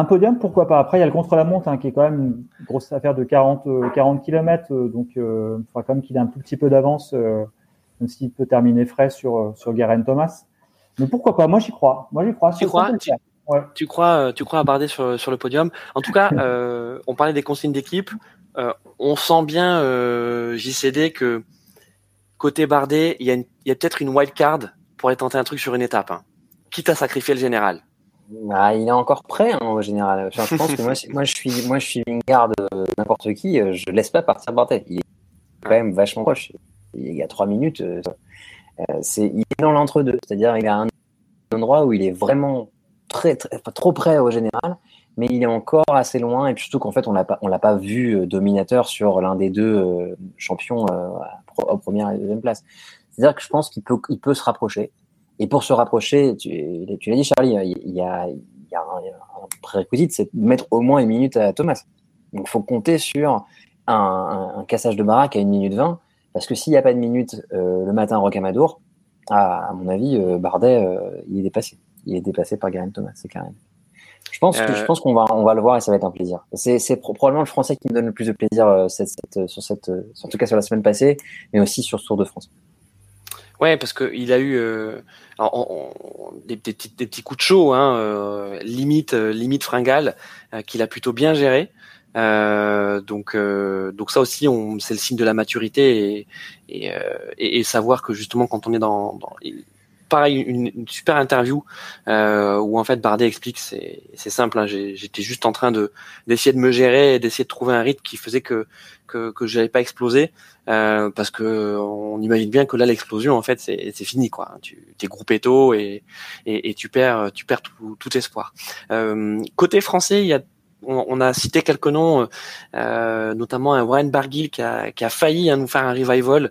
Un podium, pourquoi pas. Après, il y a le contre-la-montre hein, qui est quand même une grosse affaire de 40, 40 km. donc, euh, il faudra quand même qu'il ait un tout petit peu d'avance, euh, même s'il peut terminer frais sur, euh, sur Garen Thomas. Mais pourquoi pas Moi, j'y crois. Moi, j'y crois. Tu crois tu, crois, tu crois à Bardet sur, sur le podium En tout cas, on parlait des consignes d'équipe. on sent bien, JCD, que côté Bardet, il y a, a peut-être une wild card pour aller tenter un truc sur une étape, hein, quitte à sacrifier le général. Bah, il est encore prêt hein, au général. je pense que moi, je suis, moi, je suis garde n'importe qui. Euh, je laisse pas partir Bardet. Il est quand même vachement proche. Il y a trois minutes. Euh, euh, c'est, il est dans l'entre-deux. C'est-à-dire, il a un endroit où il est vraiment très, très trop près au général, mais il est encore assez loin. Et surtout qu'en fait, on l'a pas, on l'a pas vu dominateur sur l'un des deux champions aux première et deuxième place. C'est-à-dire que je pense qu'il peut, il peut se rapprocher. Et pour se rapprocher, tu, tu l'as dit Charlie, il y a, il y a un, prérequisite, c'est de mettre au moins une minute à Thomas. Donc il faut compter sur un, un, cassage de baraque à une minute 20, parce que s'il n'y a pas de minute euh, le matin à Rocamadour, à, à mon avis, euh, Bardet, euh, il est dépassé. Il est dépassé par Garen Thomas, c'est carrément. Je pense, que, je pense qu'on va, on va le voir et ça va être un plaisir. C'est, c'est probablement le Français qui me donne le plus de plaisir cette, cette, sur cette, en tout cas sur la semaine passée, mais aussi sur ce Tour de France. Ouais, parce qu'il a eu euh, des, petits, des, petits coups de chaud, hein, euh, limite, euh, limite fringale, qu'il a plutôt bien géré. donc, donc ça aussi, c'est le signe de la maturité et, et, et, savoir que justement quand on est dans, dans pareil, une, super interview euh, où en fait Bardet explique, c'est simple, hein, j'étais juste en train de d'essayer de me gérer et d'essayer de trouver un rythme qui faisait que que, que j'allais pas exploser euh, parce que on imagine bien que là l'explosion en fait c'est fini quoi. Tu es groupé tôt et, et, et tu perds tu perds tout, tout espoir. Euh, côté français, il y a on, a cité quelques noms, euh, notamment un Warren Barguil qui a, qui a failli hein, nous faire un revival.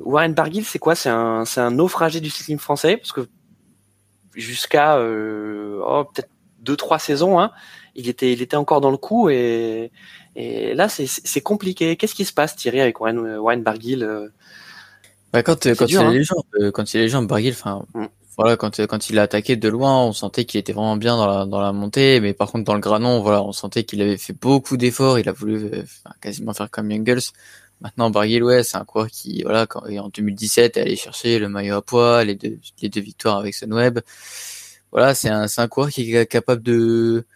Warren Barguil, c'est quoi? C'est un, c'est un naufragé du cyclisme français parce que jusqu'à euh, oh, peut-être deux trois saisons, hein, il était, il était encore dans le coup et, et là c'est, c'est compliqué. Qu'est-ce qui se passe, Thierry, avec Warren, Warren Barguil euh? bah, quand, quand, il hein. jambes, euh, quand il les jambes, Barguil, enfin. Mm. Voilà, quand, quand il a attaqué de loin, on sentait qu'il était vraiment bien dans la, dans la montée, mais par contre dans le granon, voilà, on sentait qu'il avait fait beaucoup d'efforts, il a voulu quasiment faire comme Youngles. Maintenant, Barguil, c'est un coureur qui, voilà, quand, en 2017 est allé chercher le maillot à poids, les deux, les deux victoires avec Sunweb. Voilà, c'est un, un coureur qui est capable de,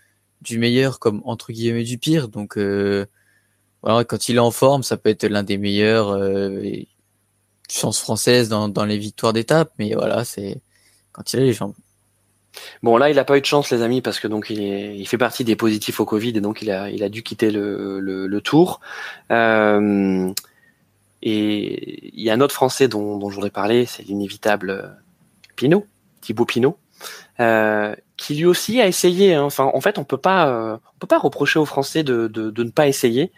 du meilleur comme entre guillemets du pire. Donc, euh, voilà, quand il est en forme, ça peut être l'un des meilleurs euh, chances françaises dans, dans les victoires d'étape. Mais voilà, c'est quand il a les jambes. Bon là, il n'a pas eu de chance, les amis, parce que donc il, est, il fait partie des positifs au Covid et donc il a, il a dû quitter le, le, tour. Euh, et il y a un autre Français dont, dont je voudrais parler, c'est l'inévitable Pinot, Thibaut Pinot, euh, qui lui aussi a essayé. Hein. Enfin, en fait, on peut pas, euh, on peut pas reprocher aux Français de, de, de ne pas essayer.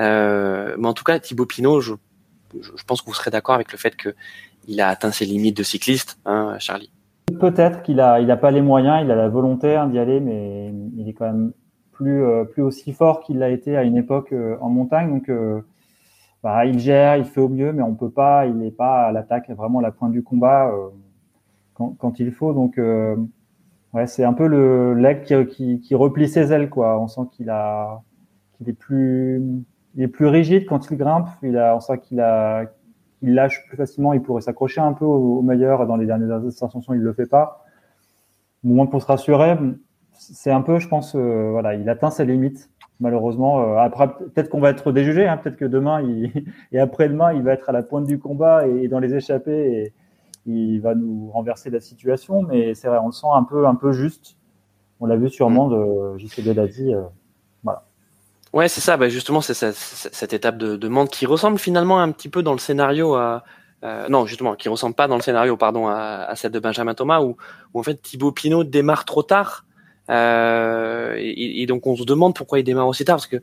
Euh, mais en tout cas, Thibaut Pinot, je, je pense que vous serez d'accord avec le fait que il a atteint ses limites de cycliste, hein, Charlie. Peut-être qu'il a, il a pas les moyens, il a la volonté hein, d'y aller, mais il est quand même plus, euh, plus aussi fort qu'il l'a été à une époque euh, en montagne. Donc, euh, bah, il gère, il fait au mieux, mais on peut pas, il n'est pas à l'attaque, vraiment à la pointe du combat quand, il faut. Donc, Ouais, c'est un peu le leg qui, qui, replie ses ailes, quoi. On sent qu'il a, qu'il est plus, il est plus rigide quand il grimpe. Il a, on sent qu'il a, il lâche plus facilement. Il pourrait s'accrocher un peu au, meilleur. Dans les dernières ascensions, il le fait pas. Au moins pour se rassurer, c'est un peu, je pense, euh, voilà, il atteint ses limites. Malheureusement, euh, après peut-être qu'on va être déjugé. Hein, peut-être que demain il, et après-demain, il va être à la pointe du combat et, dans les échappées et il va nous renverser la situation. Mais c'est vrai, on le sent un peu, un peu juste. On l'a vu sûrement de JCB l'a dit. Euh. Ouais, c'est ça. Bah justement, c'est cette, étape de, de qui ressemble finalement un petit peu dans le scénario à, euh, non, justement, qui ressemble pas dans le scénario, pardon, à, celle de Benjamin Thomas, où, où, en fait Thibaut Pinot démarre trop tard. Euh, et, donc on se demande pourquoi il démarre aussi tard, parce que,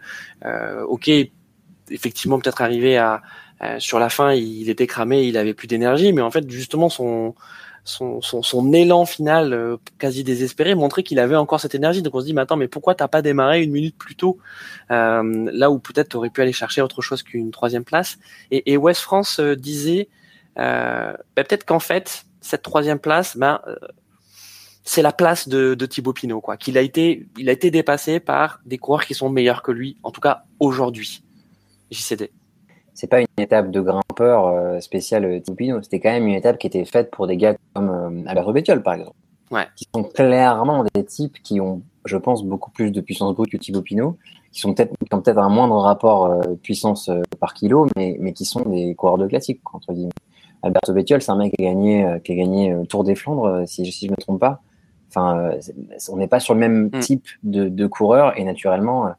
euh, ok, effectivement, peut-être arrivé à sur la fin, il était cramé, il avait plus d'énergie, mais en fait, justement, son son, son, son, élan final euh, quasi désespéré montrait qu'il avait encore cette énergie. Donc on se dit, mais mais pourquoi t'as pas démarré une minute plus tôt euh, Là où peut-être tu aurais pu aller chercher autre chose qu'une troisième place? Et, et West France euh, disait euh, ben, peut-être qu'en fait, cette troisième place, ben, c'est la place de, de Thibaut Pinot, quoi. Qu'il a été, il a été dépassé par des coureurs qui sont meilleurs que lui, en tout cas aujourd'hui. JCD c'est pas une étape de grimpeur euh, spéciale euh, Tipino, c'était quand même une étape qui était faite pour des gars comme euh, Alberto Bettiol, par exemple. Ouais. Qui sont clairement des types qui ont, je pense, beaucoup plus de puissance brute que Thibaut Pinot, qui sont peut-être, qui ont peut-être un moindre rapport euh, puissance par kilo, mais, mais qui sont des coureurs de classique, entre guillemets. Alberto Bettiol, c'est un mec qui a gagné, qui a gagné Tour des Flandres, si, si je me trompe pas. Enfin, on n'est pas sur le même mm. type de, de coureur et naturellement,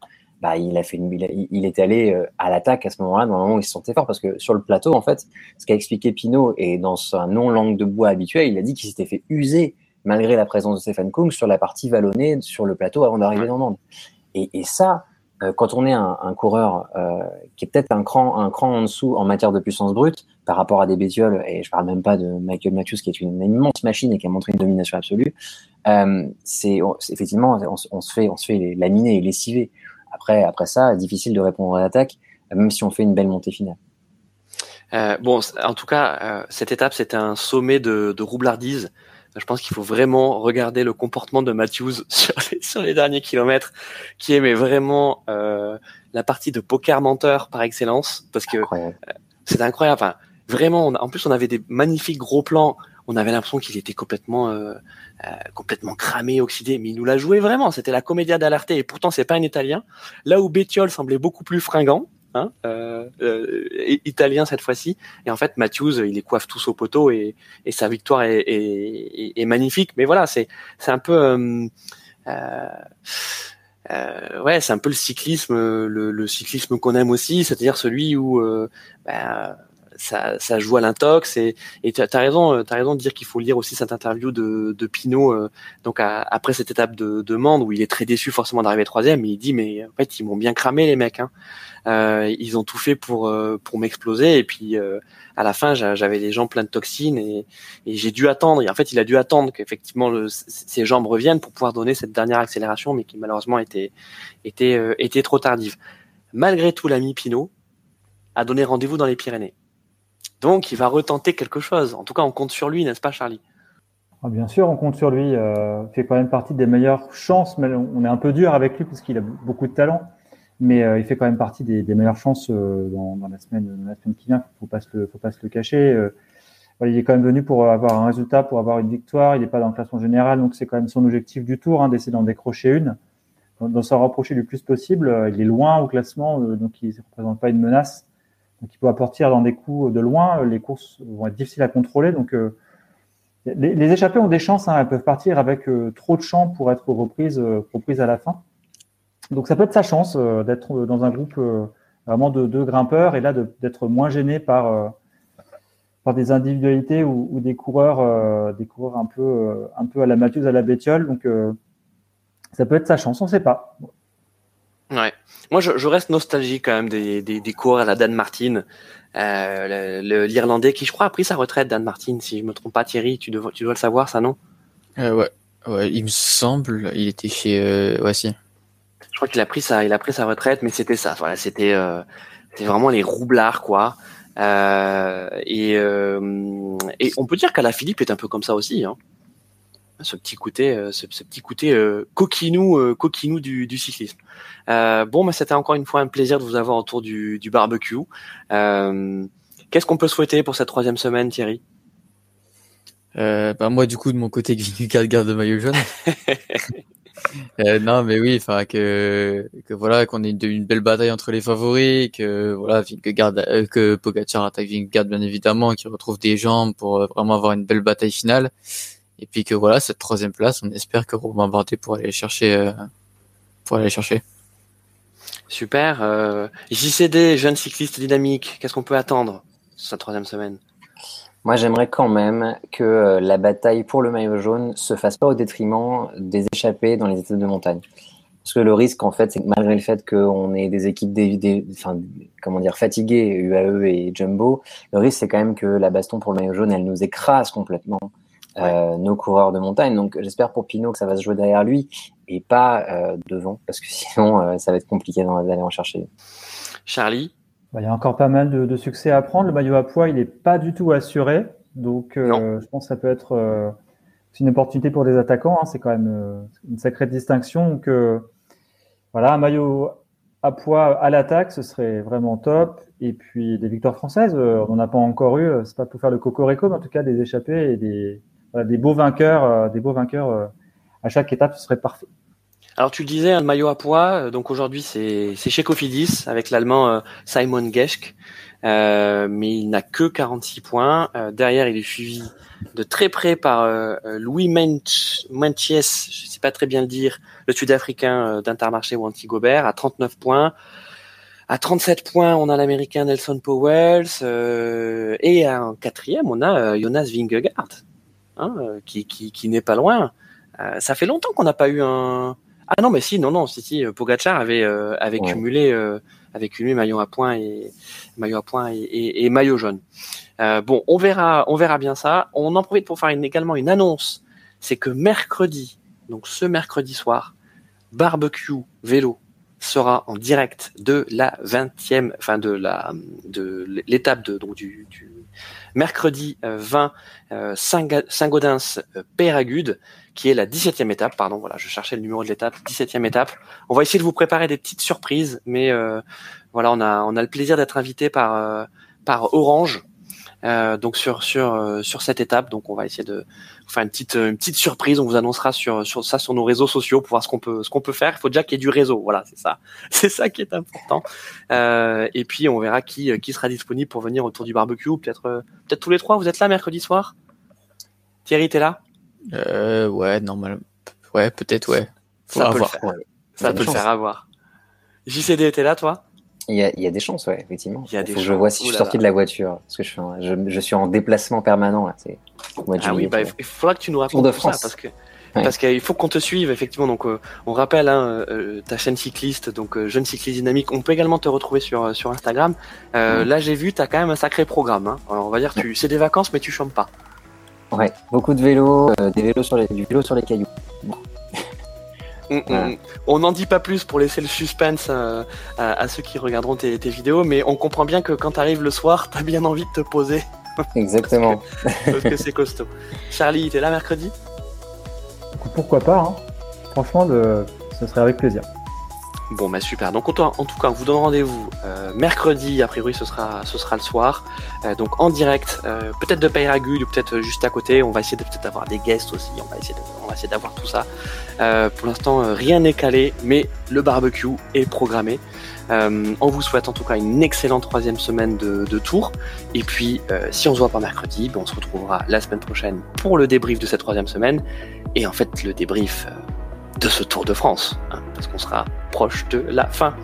bah, il a fait une, il, est allé euh, à l'attaque à ce moment-là, dans le moment où il se sentait fort, parce que sur le plateau, en fait, ce qu'a expliqué Pinot et dans sa non langue de bois habituelle, il a dit qu'il s'était fait user malgré la présence de Stéphane Kung sur la partie vallonnée sur le plateau avant d'arriver dans Nantes. Et, et ça, euh, quand on est un, un coureur euh, qui est peut-être un cran, un cran en dessous en matière de puissance brute par rapport à des bétioles, et je parle même pas de Michael Matthews qui est une, immense machine et qui a montré une domination absolue, euh, c'est effectivement on, on, se fait on se fait laminer et lessiver. Après, après ça, difficile de répondre à l'attaque, même si on fait une belle montée finale. Euh, bon, en tout cas, euh, cette étape, c'était un sommet de, de roublardise. Je pense qu'il faut vraiment regarder le comportement de Matthews sur les, sur les derniers kilomètres, qui est vraiment euh, la partie de poker menteur par excellence, parce que c'est incroyable. Enfin, vraiment, en plus, on avait des magnifiques gros plans on avait l'impression qu'il était complètement euh, euh, complètement cramé, oxydé, mais il nous l'a joué vraiment. C'était la comédia d'Alarte et pourtant c'est pas un Italien. Là où Bettiol semblait beaucoup plus fringant, hein, euh, italien cette fois-ci, et en fait Matthews il les coiffe tous au poteau et, sa victoire est, magnifique. Mais voilà, c'est un peu ouais, c'est un peu le cyclisme, le, cyclisme qu'on aime aussi, c'est-à-dire celui où ben, ça, ça joue à l'intox et et tu as raison, euh, as raison de dire qu'il faut lire aussi cette interview de, de Pinot euh, donc après cette étape de, de Mende où il est très déçu forcément d'arriver troisième, mais il dit mais en fait ils m'ont bien cramé les mecs, hein. euh, ils ont tout fait pour euh, pour m'exploser et puis à la fin j'avais les jambes pleines de toxines et, et j'ai dû attendre et en fait il a dû attendre qu'effectivement ses jambes reviennent pour pouvoir donner cette dernière accélération mais qui malheureusement était était était trop tardive. Malgré tout l'ami Pinot a donné rendez-vous dans les Pyrénées. Donc, il va retenter quelque chose. En tout cas, on compte sur lui, n'est-ce pas, Charlie? Ah, Bien sûr, on compte sur lui. Euh, il fait quand même partie des meilleures chances. Mais on est un peu dur avec lui parce qu'il a beaucoup de talent. Mais euh, il fait quand même partie des, meilleures chances euh, dans, la semaine, la semaine qui vient. Pas se faut pas se le cacher. il est quand même venu pour avoir un résultat, pour avoir une victoire. Il n'est pas dans le classement général, donc c'est quand même son objectif du tour, hein, d'essayer d'en décrocher une, d'en s'en rapprocher le plus possible. Il est loin au classement, donc il ne représente pas une menace. Donc il peut partir dans des coups de loin. Les courses vont être difficiles à contrôler. Donc euh, les, échappées ont des chances. Hein, elles peuvent partir avec euh, trop de champs pour être reprises, euh, à la fin. Donc ça peut être sa chance d'être dans un groupe vraiment de deux grimpeurs et là d'être moins gêné par des individualités ou, des coureurs des coureurs un peu à la Mathieu, à la Bétiole. Donc ça peut être sa chance. On ne sait pas. Ouais. Moi, je, je, reste nostalgique quand même des, des, des cours à la Dan Martin, euh, l'Irlandais qui, je crois, a pris sa retraite, Dan Martin, si je me trompe pas, Thierry, tu dois, tu dois le savoir, ça, non? Euh, ouais. ouais, il me semble, il était chez, euh, ouais, si. Je crois qu'il a pris sa, il a pris sa retraite, mais c'était ça, voilà, c'était, euh, c'était vraiment les roublards, quoi. Et, et on peut dire qu'à la Philippe est un peu comme ça aussi, hein. Ce petit côté, ce, petit côté coquinou, coquinou du, cyclisme. bon, mais c'était encore une fois un plaisir de vous avoir autour du, barbecue. Qu'est-ce qu'on peut souhaiter pour cette troisième semaine, Thierry? Euh, bah moi du coup de mon côté Vingegaard garde le maillot jaune. euh, non mais oui, enfin que que voilà qu'on ait une, une, belle bataille entre les favoris, que voilà Vingegaard, euh, que Pogacar attaque Vingegaard bien évidemment, qu'il retrouve des jambes pour euh, vraiment avoir une belle bataille finale. Et puis que voilà cette troisième place, on espère que Romain Bardet pourra aller chercher euh, pour aller chercher. Super. Euh, JCD, jeune cycliste dynamique, qu'est-ce qu'on peut attendre cette troisième semaine? Moi, j'aimerais quand même que euh, la bataille pour le maillot jaune se fasse pas au détriment des échappés dans les étapes de montagne. Parce que le risque, en fait, c'est que malgré le fait qu'on ait des équipes des, enfin, comment dire, fatiguées, UAE et Jumbo, le risque, c'est quand même que la baston pour le maillot jaune, elle nous écrase complètement euh, nos coureurs de montagne. Donc, j'espère pour Pinot que ça va se jouer derrière lui et pas euh, devant, parce que sinon, euh, ça va être compliqué d'aller en chercher. Charlie? Bah, il y a encore pas mal de, de, succès à prendre. Le maillot à poids, il n'est pas du tout assuré. Donc, euh, je pense que ça peut être euh, une opportunité pour des attaquants. Hein. C'est quand même euh, une sacrée distinction. Que, voilà, un maillot à poids à l'attaque, ce serait vraiment top. Et puis, des victoires françaises, on n'en a pas encore eu. C'est pas pour faire le cocorico, mais en tout cas, des échappées et des, voilà, des beaux vainqueurs, des beaux vainqueurs à chaque étape, ce serait parfait. Alors tu le disais, un maillot à poids, euh, donc aujourd'hui c'est chez Cofidis avec l'allemand euh, Simon Geschk, euh, mais il n'a que 46 points. derrière, il est suivi de très près par Louis Menches, je je sais pas très bien le dire, le Sud-Africain d'Intermarché ou Antigobert à 39 points. À 37 points, on a l'Américain Nelson Powells et en quatrième, on a Jonas Vingegaard, hein, qui, qui, qui n'est pas loin. ça fait longtemps qu'on n'a pas eu un, ah non, mais si, non, non, si, si, Pogacar avait euh, avait cumulé euh, avait cumulé maillot à point et maillot à point et, et, maillot jaune. Euh, bon, on verra, on verra bien ça. On en profite pour faire une, également une annonce. C'est que mercredi, donc ce mercredi soir, barbecue vélo sera en direct de la 20e, enfin de la de l'étape de donc du, du mercredi 20 Saint-Gaudens Péragude qui est la 17e étape, pardon, voilà, je cherchais le numéro de l'étape, 17e étape. On va essayer de vous préparer des petites surprises, mais euh, voilà, on a on a le plaisir d'être invité par euh, par Orange. Euh, donc sur sur euh, sur cette étape, donc on va essayer de faire une petite une petite surprise. On vous annoncera sur sur ça sur nos réseaux sociaux pour voir ce qu'on peut ce qu'on peut faire. Il faut déjà qu'il y ait du réseau. Voilà, c'est ça, c'est ça qui est important. Euh, et puis on verra qui qui sera disponible pour venir autour du barbecue. Peut-être peut-être tous les trois. Vous êtes là mercredi soir? Thierry, t'es là? Euh, ouais, normal. Ouais, peut-être, ouais. ça peut le faire, Ça peut le faire avoir. JCD était là, toi? Il y, a, il y, a, des chances, ouais, effectivement. Il y a des Faut que je vois si je suis sorti de la voiture. Parce que je suis en, je, je suis en déplacement permanent, là. C'est ah oui, bah, il faudra que tu nous racontes tout ça, parce que parce qu'il faut qu'on te suive effectivement. Donc euh, on rappelle hein, euh, ta chaîne cycliste, donc euh, jeune cycliste dynamique. On peut également te retrouver sur sur Instagram. Là j'ai vu, tu as quand même un sacré programme. Hein. Alors, on va dire, tu c'est des vacances, mais tu chantes pas. Ouais, beaucoup de vélos, des vélos sur les, du vélo sur les cailloux. Mm, mm. On n'en dit pas plus pour laisser le suspense euh, à, ceux qui regarderont tes, vidéos, mais on comprend bien que quand tu arrives le soir, tu as bien envie de te poser. Exactement. parce que c'est costaud. Charlie, t'es là mercredi? Pourquoi pas hein. Franchement, ce serait avec plaisir. Bon, bah super. Donc, en tout cas, on vous donne rendez-vous euh, mercredi. A priori, ce sera, ce sera le soir. Euh, donc, en direct, euh, peut-être de Payragude ou peut-être juste à côté. On va essayer de peut-être d'avoir des guests aussi. On va essayer, d'avoir tout ça. pour l'instant, rien n'est calé, mais le barbecue est programmé. on vous souhaite en tout cas une excellente troisième semaine de, de tour. Et puis, si on se voit pas mercredi, ben, on se retrouvera la semaine prochaine pour le débrief de cette troisième semaine. Et en fait, le débrief de ce Tour de France, hein, parce qu'on sera proche de la fin.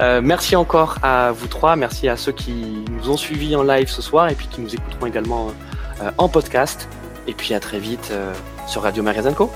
Euh, merci encore à vous trois, merci à ceux qui nous ont suivis en live ce soir et puis qui nous écouteront également euh, en podcast. Et puis à très vite euh, sur Radio Magazine Co.